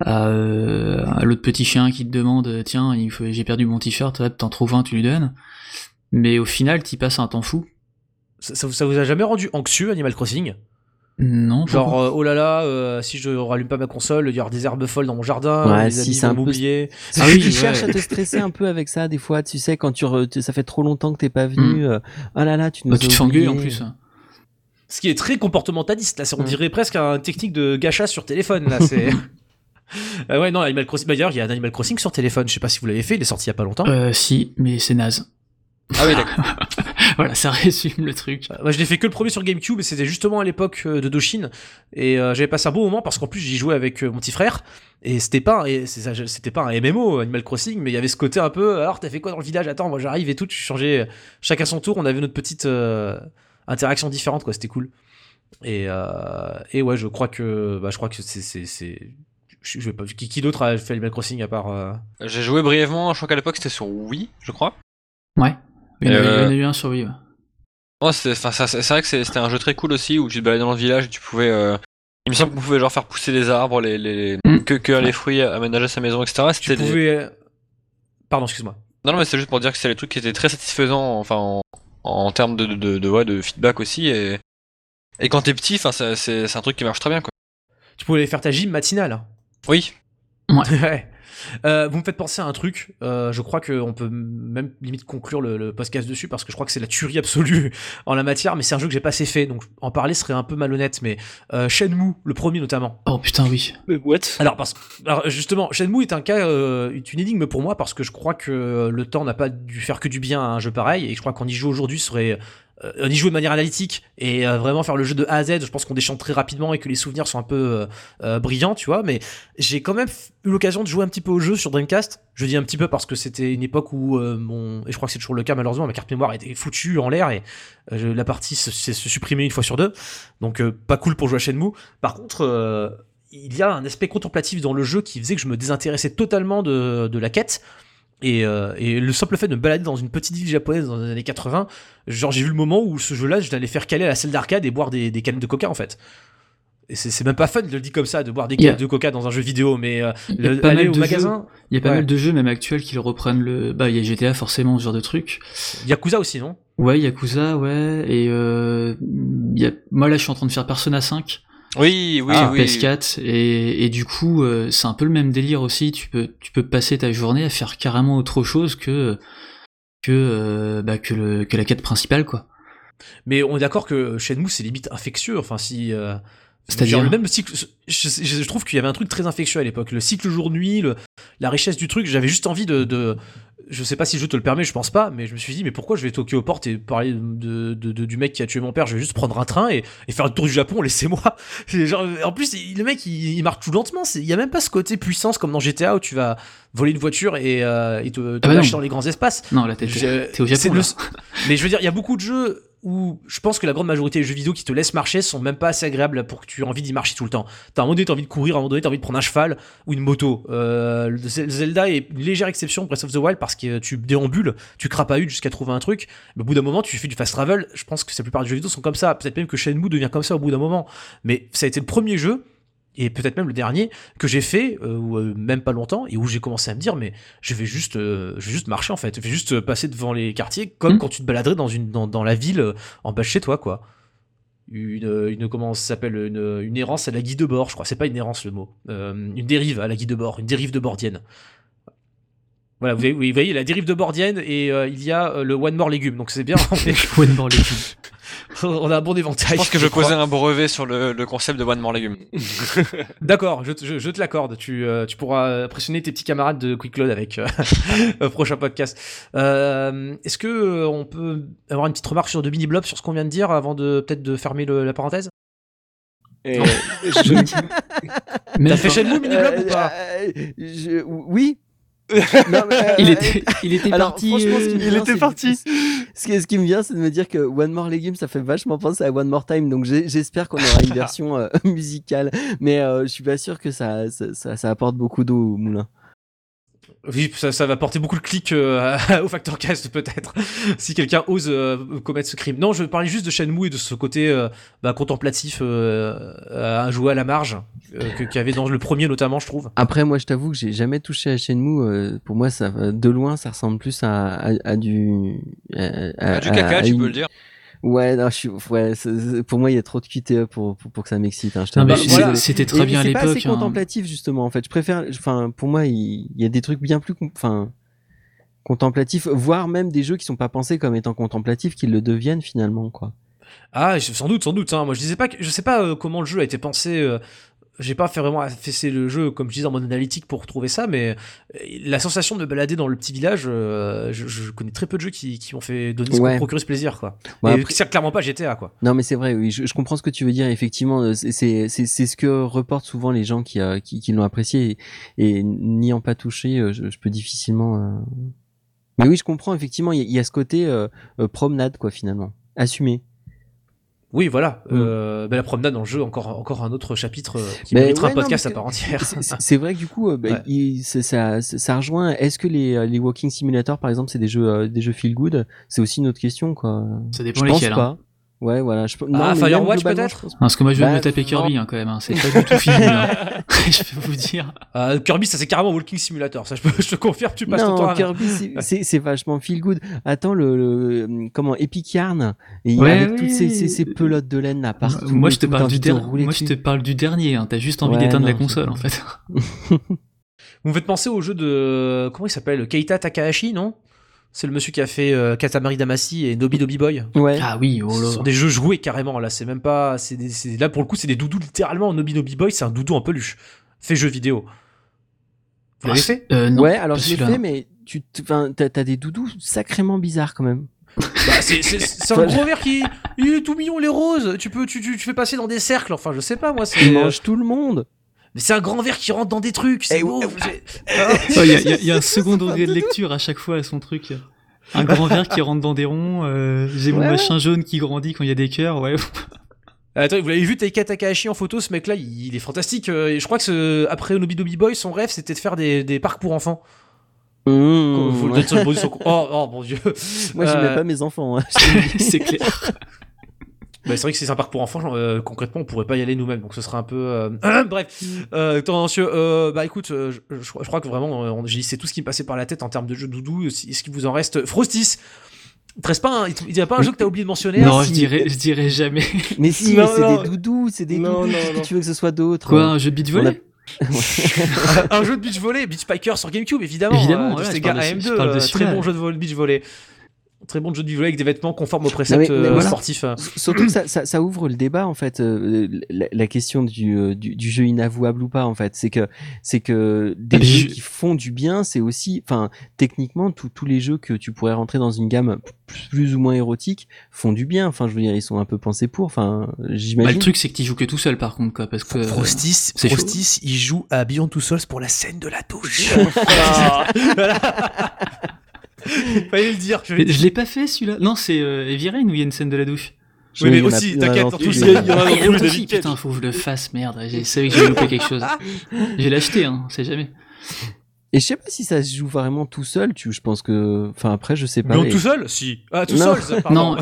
à, euh, à l'autre petit chien qui te demande tiens il faut j'ai perdu mon t-shirt, t'en trouves un, tu lui donnes. Mais au final, t'y passes un temps fou. Ça, ça vous- ça vous a jamais rendu anxieux Animal Crossing? Non, Genre euh, oh là là, euh, si je rallume pas ma console, il y aura des herbes folles dans mon jardin, Ouais, les si, amis c'est vont un peu-. Ah oui, tu ouais. cherches à te stresser un peu avec ça des fois, tu sais quand tu, re- ça fait trop longtemps que t'es pas venu. euh, oh là là, tu nous Bah, tu as te fais en plus. Ce qui est très comportementaliste là, c'est- on Mm. dirait presque une technique de gacha sur téléphone là. C'est Ah ouais non Animal Crossing. Bah, D'ailleurs il y a un Animal Crossing sur téléphone. Je sais pas si vous l'avez fait, il est sorti il y a pas longtemps. Euh, si, mais c'est naze. Ah oui, d'accord. voilà, ça résume le truc. Euh, Moi, je l'ai fait que le premier sur GameCube et c'était justement à l'époque euh, de Doshin et euh, j'avais passé un bon moment parce qu'en plus j'y jouais avec euh, mon petit frère et c'était pas c'était pas un MMO Animal Crossing mais il y avait ce côté un peu alors t'as fait quoi dans le village? Attends moi j'arrive et tout tu changeais chacun son tour on avait notre petite euh, interaction différente quoi c'était cool et euh, et ouais je crois que bah je crois que c'est c'est c'est je, je vais pas qui, qui d'autre a fait Animal Crossing à part euh, J'ai joué brièvement, je crois qu'à l'époque c'était sur Wii, je crois. Ouais. Il y en a- Euh, eu un sur Wii. ouais. Ouais, c'est enfin, ça- c'est c'est vrai que c'est- c'était un jeu très cool aussi où tu te baladais dans le village et tu pouvais. euh, Il me semble qu'on pouvait genre faire pousser les arbres, les, les... Mm. que, que les fruits, aménager sa maison, etc. tu des- pouvais euh, pardon excuse-moi Non, non, mais c'est juste pour dire que c'est les trucs qui étaient très satisfaisants, enfin, en, en termes de, de, de, de, ouais, de feedback aussi. Et, et quand t'es petit, enfin, c'est un truc qui marche très bien, quoi. tu pouvais aller faire ta gym matinale hein. Oui. Ouais. Euh, vous me faites penser à un truc. euh, je crois qu'on peut même limite conclure le, le podcast dessus parce que je crois que c'est la tuerie absolue en la matière. Mais c'est un jeu que j'ai pas assez fait, donc en parler serait un peu malhonnête. Mais euh, Shenmue, le premier notamment. Oh putain, oui. Mais what? Alors, parce, alors justement, Shenmue est un cas, euh, est une énigme pour moi parce que je crois que le temps n'a pas dû faire que du bien à un jeu pareil et je crois qu'on y joue aujourd'hui serait euh, on y joue de manière analytique et euh, vraiment faire le jeu de A à Z. Je pense qu'on déchante très rapidement et que les souvenirs sont un peu euh, euh, brillants, tu vois. Mais j'ai quand même eu l'occasion de jouer un petit peu au jeu sur Dreamcast. Je dis un petit peu parce que c'était une époque où euh, mon et je crois que c'est toujours le cas malheureusement, ma carte mémoire était foutue en l'air et euh, la partie se, se, se supprimait une fois sur deux. Donc euh, pas cool pour jouer à Shenmue. Par contre. euh, il y a un aspect contemplatif dans le jeu qui faisait que je me désintéressais totalement de, de la quête. Et, euh, et le simple fait de me balader dans une petite ville japonaise dans les années 80, genre j'ai vu le moment où ce jeu-là, je l'allais faire caler à la salle d'arcade et boire des, des canettes de coca en fait. Et c'est c'est même pas fun de le dire comme ça, de boire des Yeah. canettes de coca dans un jeu vidéo, mais euh, Il y a le- pas aller mal au de magasin, Il y a pas Ouais. mal de jeux, même actuels, qui le reprennent le. Bah, il y a GTA forcément, ce genre de truc. Yakuza aussi, non? Ouais, Yakuza, ouais. Et euh, il y a... moi là, je suis en train de faire Persona 5 Oui, oui, sur oui. PS4, et, et du coup, euh, c'est un peu le même délire aussi. Tu peux, tu peux passer ta journée à faire carrément autre chose que que euh, bah, que, le, que la quête principale, quoi. Mais on est d'accord que Shenmue c'est limite infectieux. Enfin, si. C'est-à-dire même cycle. Je, je- je trouve qu'il y avait un truc très infectieux à l'époque. Le cycle jour-nuit, le- la richesse du truc. J'avais juste envie de, de. Je sais pas si le jeu te le permet, je pense pas, mais je me suis dit, mais pourquoi je vais toquer aux portes et parler de, de- de- du mec qui a tué mon père? Je vais juste prendre un train et, et faire le tour du Japon, laissez-moi. En plus, le mec, il, il marche tout lentement. Il y a même pas ce côté puissance comme dans GTA où tu vas voler une voiture et, euh, et te, te Ah bah dans les grands espaces. Non, là, t'es Je- au Japon. le-. Mais je veux dire, il y a beaucoup de jeux où je pense que la grande majorité des jeux vidéo qui te laissent marcher sont même pas assez agréables pour que tu aies envie d'y marcher tout le temps. T'as un moment donné, t'as envie de courir, à un moment donné, t'as envie de prendre un cheval ou une moto. Euh, Zelda est une légère exception, Breath of the Wild, parce que tu déambules, tu crapahules jusqu'à trouver un truc. Mais au bout d'un moment, tu fais du fast travel. Je pense que la plupart des jeux vidéo sont comme ça. Peut-être même que Shenmue devient comme ça au bout d'un moment. Mais ça a été le premier jeu et peut-être même le dernier que j'ai fait euh, ou euh, même pas longtemps et où j'ai commencé à me dire mais je vais juste euh, je vais juste marcher en fait. Je vais juste passer devant les quartiers comme Mm. quand tu te baladerais dans une dans, dans la ville en bas de chez toi quoi. Une, une comment ça s'appelle une, une errance à la guide de bord je crois. C'est pas une errance le mot. Une dérive à la guide de bord une dérive de bordienne voilà vous voyez, vous voyez la dérive de bordienne et euh, il y a euh, le one more légume. Donc c'est bien One more legume. on a un bon Je éventail pense que je crois. posais un brevet sur le, le concept de One More Legume. D'accord, je, te- je, je te l'accorde. Tu, euh, tu pourras impressionner tes petits camarades de Quick Load avec euh, prochain podcast. Euh, Est-ce que euh, on peut avoir une petite remarque sur de mini blob sur ce qu'on vient de dire avant de peut-être de fermer le- la parenthèse? T'as fait pas. Shenmue mini blob Euh, ou pas? euh, je- Oui. Non, mais, euh, Il euh, était, il était Alors, parti. franchement, ce qui me euh, vient, c'est- Ce qui, ce qui me vient, c'est de me dire que One More Legume, ça fait vachement penser à One More Time. Donc j'espère qu'on aura une version euh, musicale. Mais euh, je suis pas sûr que ça, ça, ça, ça apporte beaucoup d'eau au moulin. Oui, ça, ça va porter beaucoup de clics euh, au Factor Cast peut-être, si quelqu'un ose euh, commettre ce crime. Non, je parlais juste de Shenmue et de ce côté euh, bah, contemplatif euh, à jouer à la marge euh, que- qu'il y avait dans le premier notamment, je trouve. Après, moi, je t'avoue que j'ai jamais touché à Shenmue. euh, pour moi, ça, de loin, ça ressemble plus à, à, à du. à- à- du caca, à tu une- peux le dire. Ouais, non, je suis, ouais, c'est- c'est- pour moi, il y a trop de QTE pour, pour, pour que ça m'excite. Hein, Non, mais t'avoue. C'est- voilà. c'était très bien à c'est pas assez l'époque. hein. contemplatif justement en fait. Je préfère, enfin pour moi il, il y a des trucs bien plus, enfin contemplatifs, voire même des jeux qui sont pas pensés comme étant contemplatifs, qui le deviennent finalement quoi. Ah, sans doute, sans doute. Hein. Moi, je disais pas que, je sais pas euh, comment le jeu a été pensé. J'ai pas fait vraiment affaisser le jeu comme je disais en mode analytique pour trouver ça, mais euh, la sensation de balader dans le petit village, euh, je, je connais très peu de jeux qui, qui m'ont fait donner, Ouais. procurer ce plaisir, quoi. Ouais, Et après- c'est clairement pas GTA, quoi. Non mais c'est vrai, oui, je, je comprends ce que tu veux dire. Effectivement, euh, c'est c'est ce que reportent souvent les gens qui euh, qui, qui l'ont apprécié et, et n'y en pas touché, je, je peux difficilement. euh, Mais oui, je comprends effectivement. Il y, y a ce côté promenade quoi finalement, assumé. Oui, voilà. Mm. Euh, bah, la promenade dans le jeu, encore, encore un autre chapitre euh, qui ouais, un podcast à part entière. C'est- vrai que du coup, euh, bah, Ouais. il- ça, ça, ça rejoint. Est-ce que les, euh, les walking simulator, par exemple, c'est des jeux, euh, des jeux feel good? C'est aussi une autre question, quoi. Ça Je dépend pense lesquels. hein. Ouais, voilà. Je... non, même Firewatch, peut-être Parce que moi je vais Bah, me taper non. Kirby hein, quand même, hein. c'est pas du tout fini. hein. je peux vous dire. Euh, Kirby, ça c'est carrément Walking Simulator. Ça, je, peux, je te confirme, tu passes ton temps Non, à... Kirby, c'est- vachement feel good. Attends, le, le- comment Epic Yarn, et il y a Ouais, avec oui, toutes ces, oui. ces, ces pelotes de laine là partout. moi je te parle du de Moi je te parle du dernier. Hein. T'as juste envie Ouais, d'éteindre la non, console en fait. Vous me faites penser au jeu de... Comment il s'appelle Keita Takahashi, non? C'est le monsieur qui a fait euh, Katamari Damacy et Nobi Nobi Boy. Ouais. Ah oui, oh Ce là. sont des jeux joués carrément là, c'est même pas. c'est des- c'est- là pour le coup, c'est des doudous littéralement. Nobi Nobi Boy, c'est un doudou en peluche. Fait jeu vidéo. Vous l'avez Ah, fait? Euh, non, ouais, alors je l'ai fait, mais tu, t'as t'as des doudous sacrément bizarres quand même. Bah, C'est c'est- c'est un gros verre qui. Il est tout mignon, les roses. Tu peux, tu, tu, tu fais passer dans des cercles. Enfin, je sais pas moi. Il C'est. mange tout le monde. Mais c'est un grand verre qui rentre dans des trucs. C'est Eh, beau. eh, Il y, a- un second degré de lecture à chaque fois à son truc. Un grand verre qui rentre dans des ronds, euh, j'ai mon Ouais, machin jaune qui grandit quand il y a des cœurs, ouais. Attends, vous l'avez vu Taika Takahashi en photo, ce mec-là, il, il est fantastique. Euh, et je crois que ce- après Nobi Nobi Boy, son rêve, c'était de faire des, des parcs pour enfants. Mmh, ouais. Oh, oh mon dieu. Moi, j'y Euh, mets pas mes enfants. hein. c'est clair. Bah, c'est vrai que c'est un parc pour enfants. genre, euh, concrètement, on pourrait pas y aller nous-mêmes, donc ce serait un peu. euh, Bref, euh, tendancieux. Euh, bah écoute, euh, je, je- je crois que vraiment, euh, j'ai c'est tout ce qui me passait par la tête en termes de jeux doudou. Est-ce qu'il vous en reste Frostis? Il te reste pas un, il y a pas un jeu que t'as oublié de mentionner non, hein, je dirais, je dirais jamais. Mais si, Non, mais c'est non. des doudous, c'est des Non, doudous. non, Qu'est-ce non. que tu veux que ce soit d'autre? Quoi, un jeu de beat a- volley? Un jeu de beach volley, Beach Spiker sur GameCube, évidemment. Évidemment, euh, de Sega parle de- AM2, je parle de euh, très bon jeu de beach volley. Très bon jeu de beach volley avec des vêtements conformes aux préceptes mais- mais euh, voilà. sportifs. euh. Surtout que ça, ça, ça ouvre le débat en fait, euh, la, la question du, euh, du, du jeu inavouable ou pas en fait, c'est que c'est que des mais jeux je- qui font du bien, c'est aussi, enfin techniquement tous tous les jeux que tu pourrais rentrer dans une gamme plus, ou moins érotique font du bien. Enfin je veux dire ils sont un peu pensés pour. Enfin Bah, j'imagine. le truc, c'est que tu joues que tout seul, par contre, quoi, parce que. Chaud. Frostis, il joue à Beyond Two Souls pour la scène de la douche. Fallait le dire. Je Je l'ai pas fait celui-là. Non, c'est euh, Heavy Rain où il y a une scène de la douche. Oui, mais aussi, t'inquiète, dans les- Il y en a dans tous les. Putain, faut que je le fasse, merde. J'ai savais que j'avais loupé quelque chose. J'ai l'acheté, hein, on sait jamais. Et je sais pas si ça se joue vraiment tout seul. Tu, je pense que, enfin après, je sais pas. Non, Et- tout seul Si. Ah, tout Non. seul, ça. Non,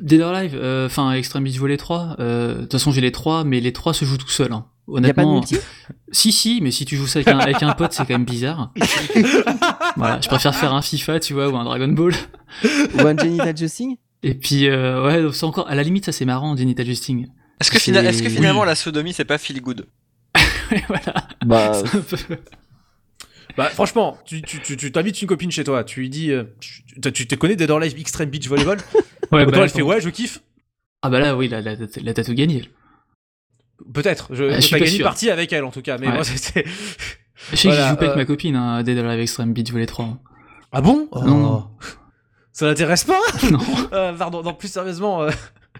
Dead or Alive, euh, enfin Extreme Beach Volley 3, euh, de toute façon j'ai les trois, mais les trois se jouent tout seuls. Hein. Y a pas de Honnêtement, multi? Si si, mais si tu joues ça avec un, avec un pote, c'est quand même bizarre. voilà, je préfère faire un FIFA, tu vois, ou un Dragon Ball. ou un Genital Justing? Et puis euh, ouais, donc c'est encore à la limite ça c'est marrant, Genital Justing. Est-ce que, fina- finalement oui. la sodomie c'est pas feel good? Voilà. Bah, peu- Bah, franchement, tu, tu, tu, tu t'invites une copine chez toi, tu lui dis, euh, tu, te connais Dead or Alive Extreme Beach Volleyball? Ouais, bah, elle fait ouais, je kiffe. Ah bah là oui, là, là, là, t'as tout gagné. Peut-être. Je, Ah, je suis pas gagné une partie avec elle en tout cas, mais Ouais. moi c'était. Je sais Voilà, que joue pas euh, avec ma copine, hein, Dead Alive Extreme Beach Volley 3. Ah bon? Non, non. Ça l'intéresse pas? Non. Euh, Pardon, non, plus sérieusement. euh,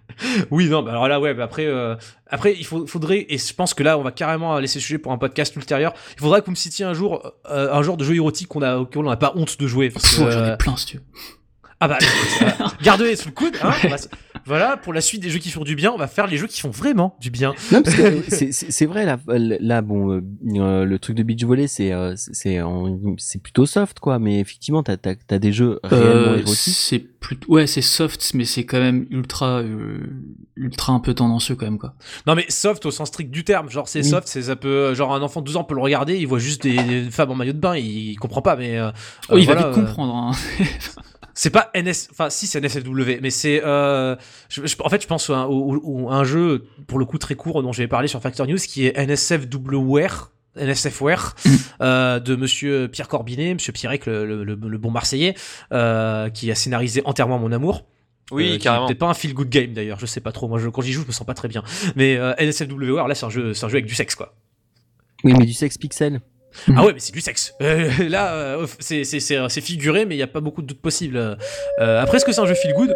oui, non, bah alors là, ouais, bah après, euh, après, il faut, faudrait, et je pense que là, on va carrément laisser le sujet pour un podcast ultérieur. Il faudrait que vous me citiez un jour, euh, un genre de jeu érotique qu'on a, auquel on n'a pas honte de jouer. J'en ai plein si tu veux. Ah bah, garde-les sous le coude. Hein, on va s- voilà, pour la suite des jeux qui font du bien, on va faire les jeux qui font vraiment du bien. non, parce que c'est- vrai là, là bon, euh, euh, le truc de beach volley, c'est euh, c'est plutôt soft quoi, mais effectivement, t'as as, t'as des jeux réellement Euh, érotiques. c'est plutôt ouais c'est soft mais c'est quand même ultra euh, ultra un peu tendancieux quand même quoi Non mais soft au sens strict du terme, genre c'est Oui. soft, c'est ça peut, genre un enfant de 12 ans peut le regarder, il voit juste des, des femmes en maillot de bain, il, comprend pas, mais oh il va vite euh, comprendre hein. C'est pas NS, enfin si c'est NSFW, mais c'est, euh, je- je- en fait je pense à un, au- au- à un jeu pour le coup très court dont j'avais parlé sur Factor News qui est NSFWare. NSFware euh, de Monsieur Pierre Corbinet, Monsieur Pierrec, le, le, le- le bon Marseillais, euh, qui a scénarisé entièrement mon amour. Oui, Euh, carrément. Peut-être pas un feel good game d'ailleurs, je sais pas trop. Moi, je, quand j'y joue, je me sens pas très bien. Mais euh, NSFWare, là, c'est un jeu, c'est un jeu avec du sexe, quoi. Oui, mais du sexe pixel. Ah ouais, mais c'est du sexe. Euh, là, euh, c'est c'est- c'est c'est figuré, mais il y a pas beaucoup de doutes possibles. Euh, après, est-ce que c'est un jeu feel good?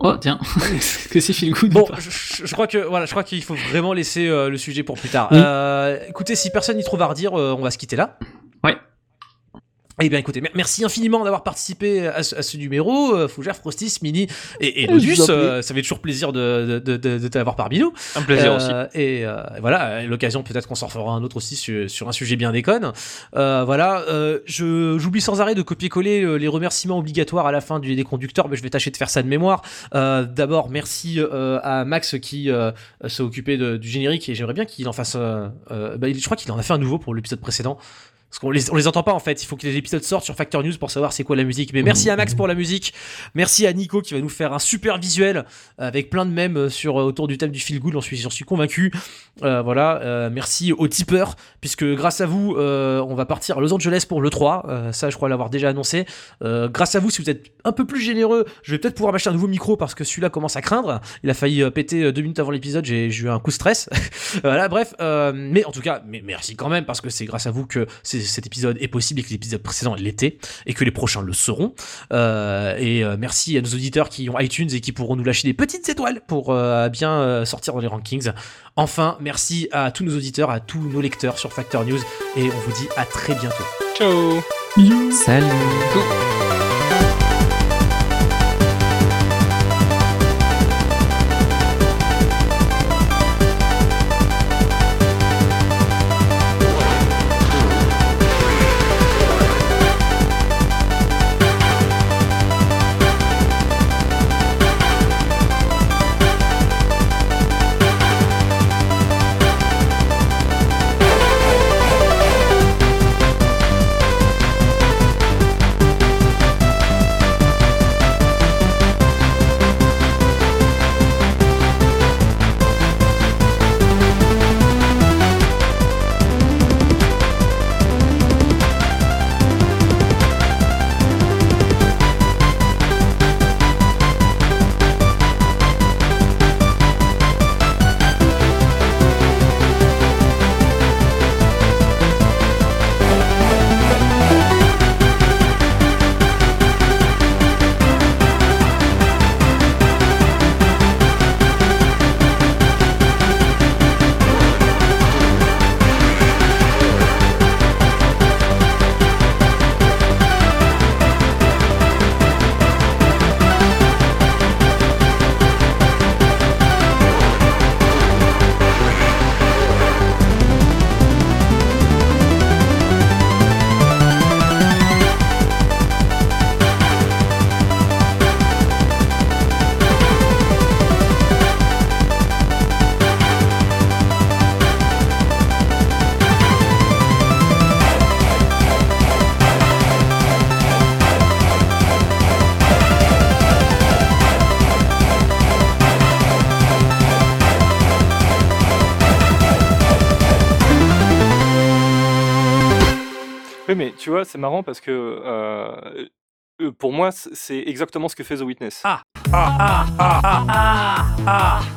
Oh tiens Est-ce que c'est feel good ou Bon, pas? je, crois que voilà, je crois qu'il faut vraiment laisser le sujet pour plus tard. Mm. Écoutez, si personne n'y trouve à redire, on va se quitter là. Ouais. Eh bien, écoutez, mer- merci infiniment d'avoir participé à ce, à ce numéro, euh, Fougère, Frostis, Mini et, et Lodus. prie. euh, ça fait toujours plaisir de, de, de, de t'avoir parmi nous. Un plaisir Euh, aussi. Et euh, voilà, l'occasion peut-être qu'on s'en fera un autre aussi sur, sur un sujet bien déconne. Euh, voilà, euh, je j'oublie sans arrêt de copier-coller les remerciements obligatoires à la fin du des conducteurs, mais je vais tâcher de faire ça de mémoire. Euh, D'abord, merci euh, à Max qui euh, s'est occupé de- du générique et j'aimerais bien qu'il en fasse. euh, euh, bah, je crois qu'il en a fait un nouveau pour l'épisode précédent. Parce qu'on les, on les entend pas en fait, il faut que les épisodes sortent sur Factor News pour savoir c'est quoi la musique. Mais merci à Max pour la musique, merci à Nico qui va nous faire un super visuel avec plein de mèmes sur, euh, autour du thème du feel good, j'en suis, convaincu. Euh, voilà, euh, merci aux tipeurs, puisque grâce à vous, euh, on va partir à Los Angeles pour le 3. Euh, ça, je crois l'avoir déjà annoncé. Euh, grâce à vous, si vous êtes un peu plus généreux, je vais peut-être pouvoir m'acheter un nouveau micro parce que celui-là commence à craindre. Il a failli euh, péter euh, deux minutes avant l'épisode, j'ai eu un coup de stress. voilà, bref, euh, mais en tout cas, mais merci quand même parce que c'est grâce à vous que c'est- cet épisode est possible et que l'épisode précédent l'était et que les prochains le seront. Euh, et euh, merci à nos auditeurs qui ont iTunes et qui pourront nous lâcher des petites étoiles pour euh, bien euh, sortir dans les rankings. Enfin, merci à tous nos auditeurs, à tous nos lecteurs sur Factor News et on vous dit à très bientôt. Ciao Salut. Oui, mais tu vois, c'est marrant parce que euh, euh, pour moi, c'est exactement ce que fait The Witness. Ah. Ah, ah, ah, ah, ah, ah.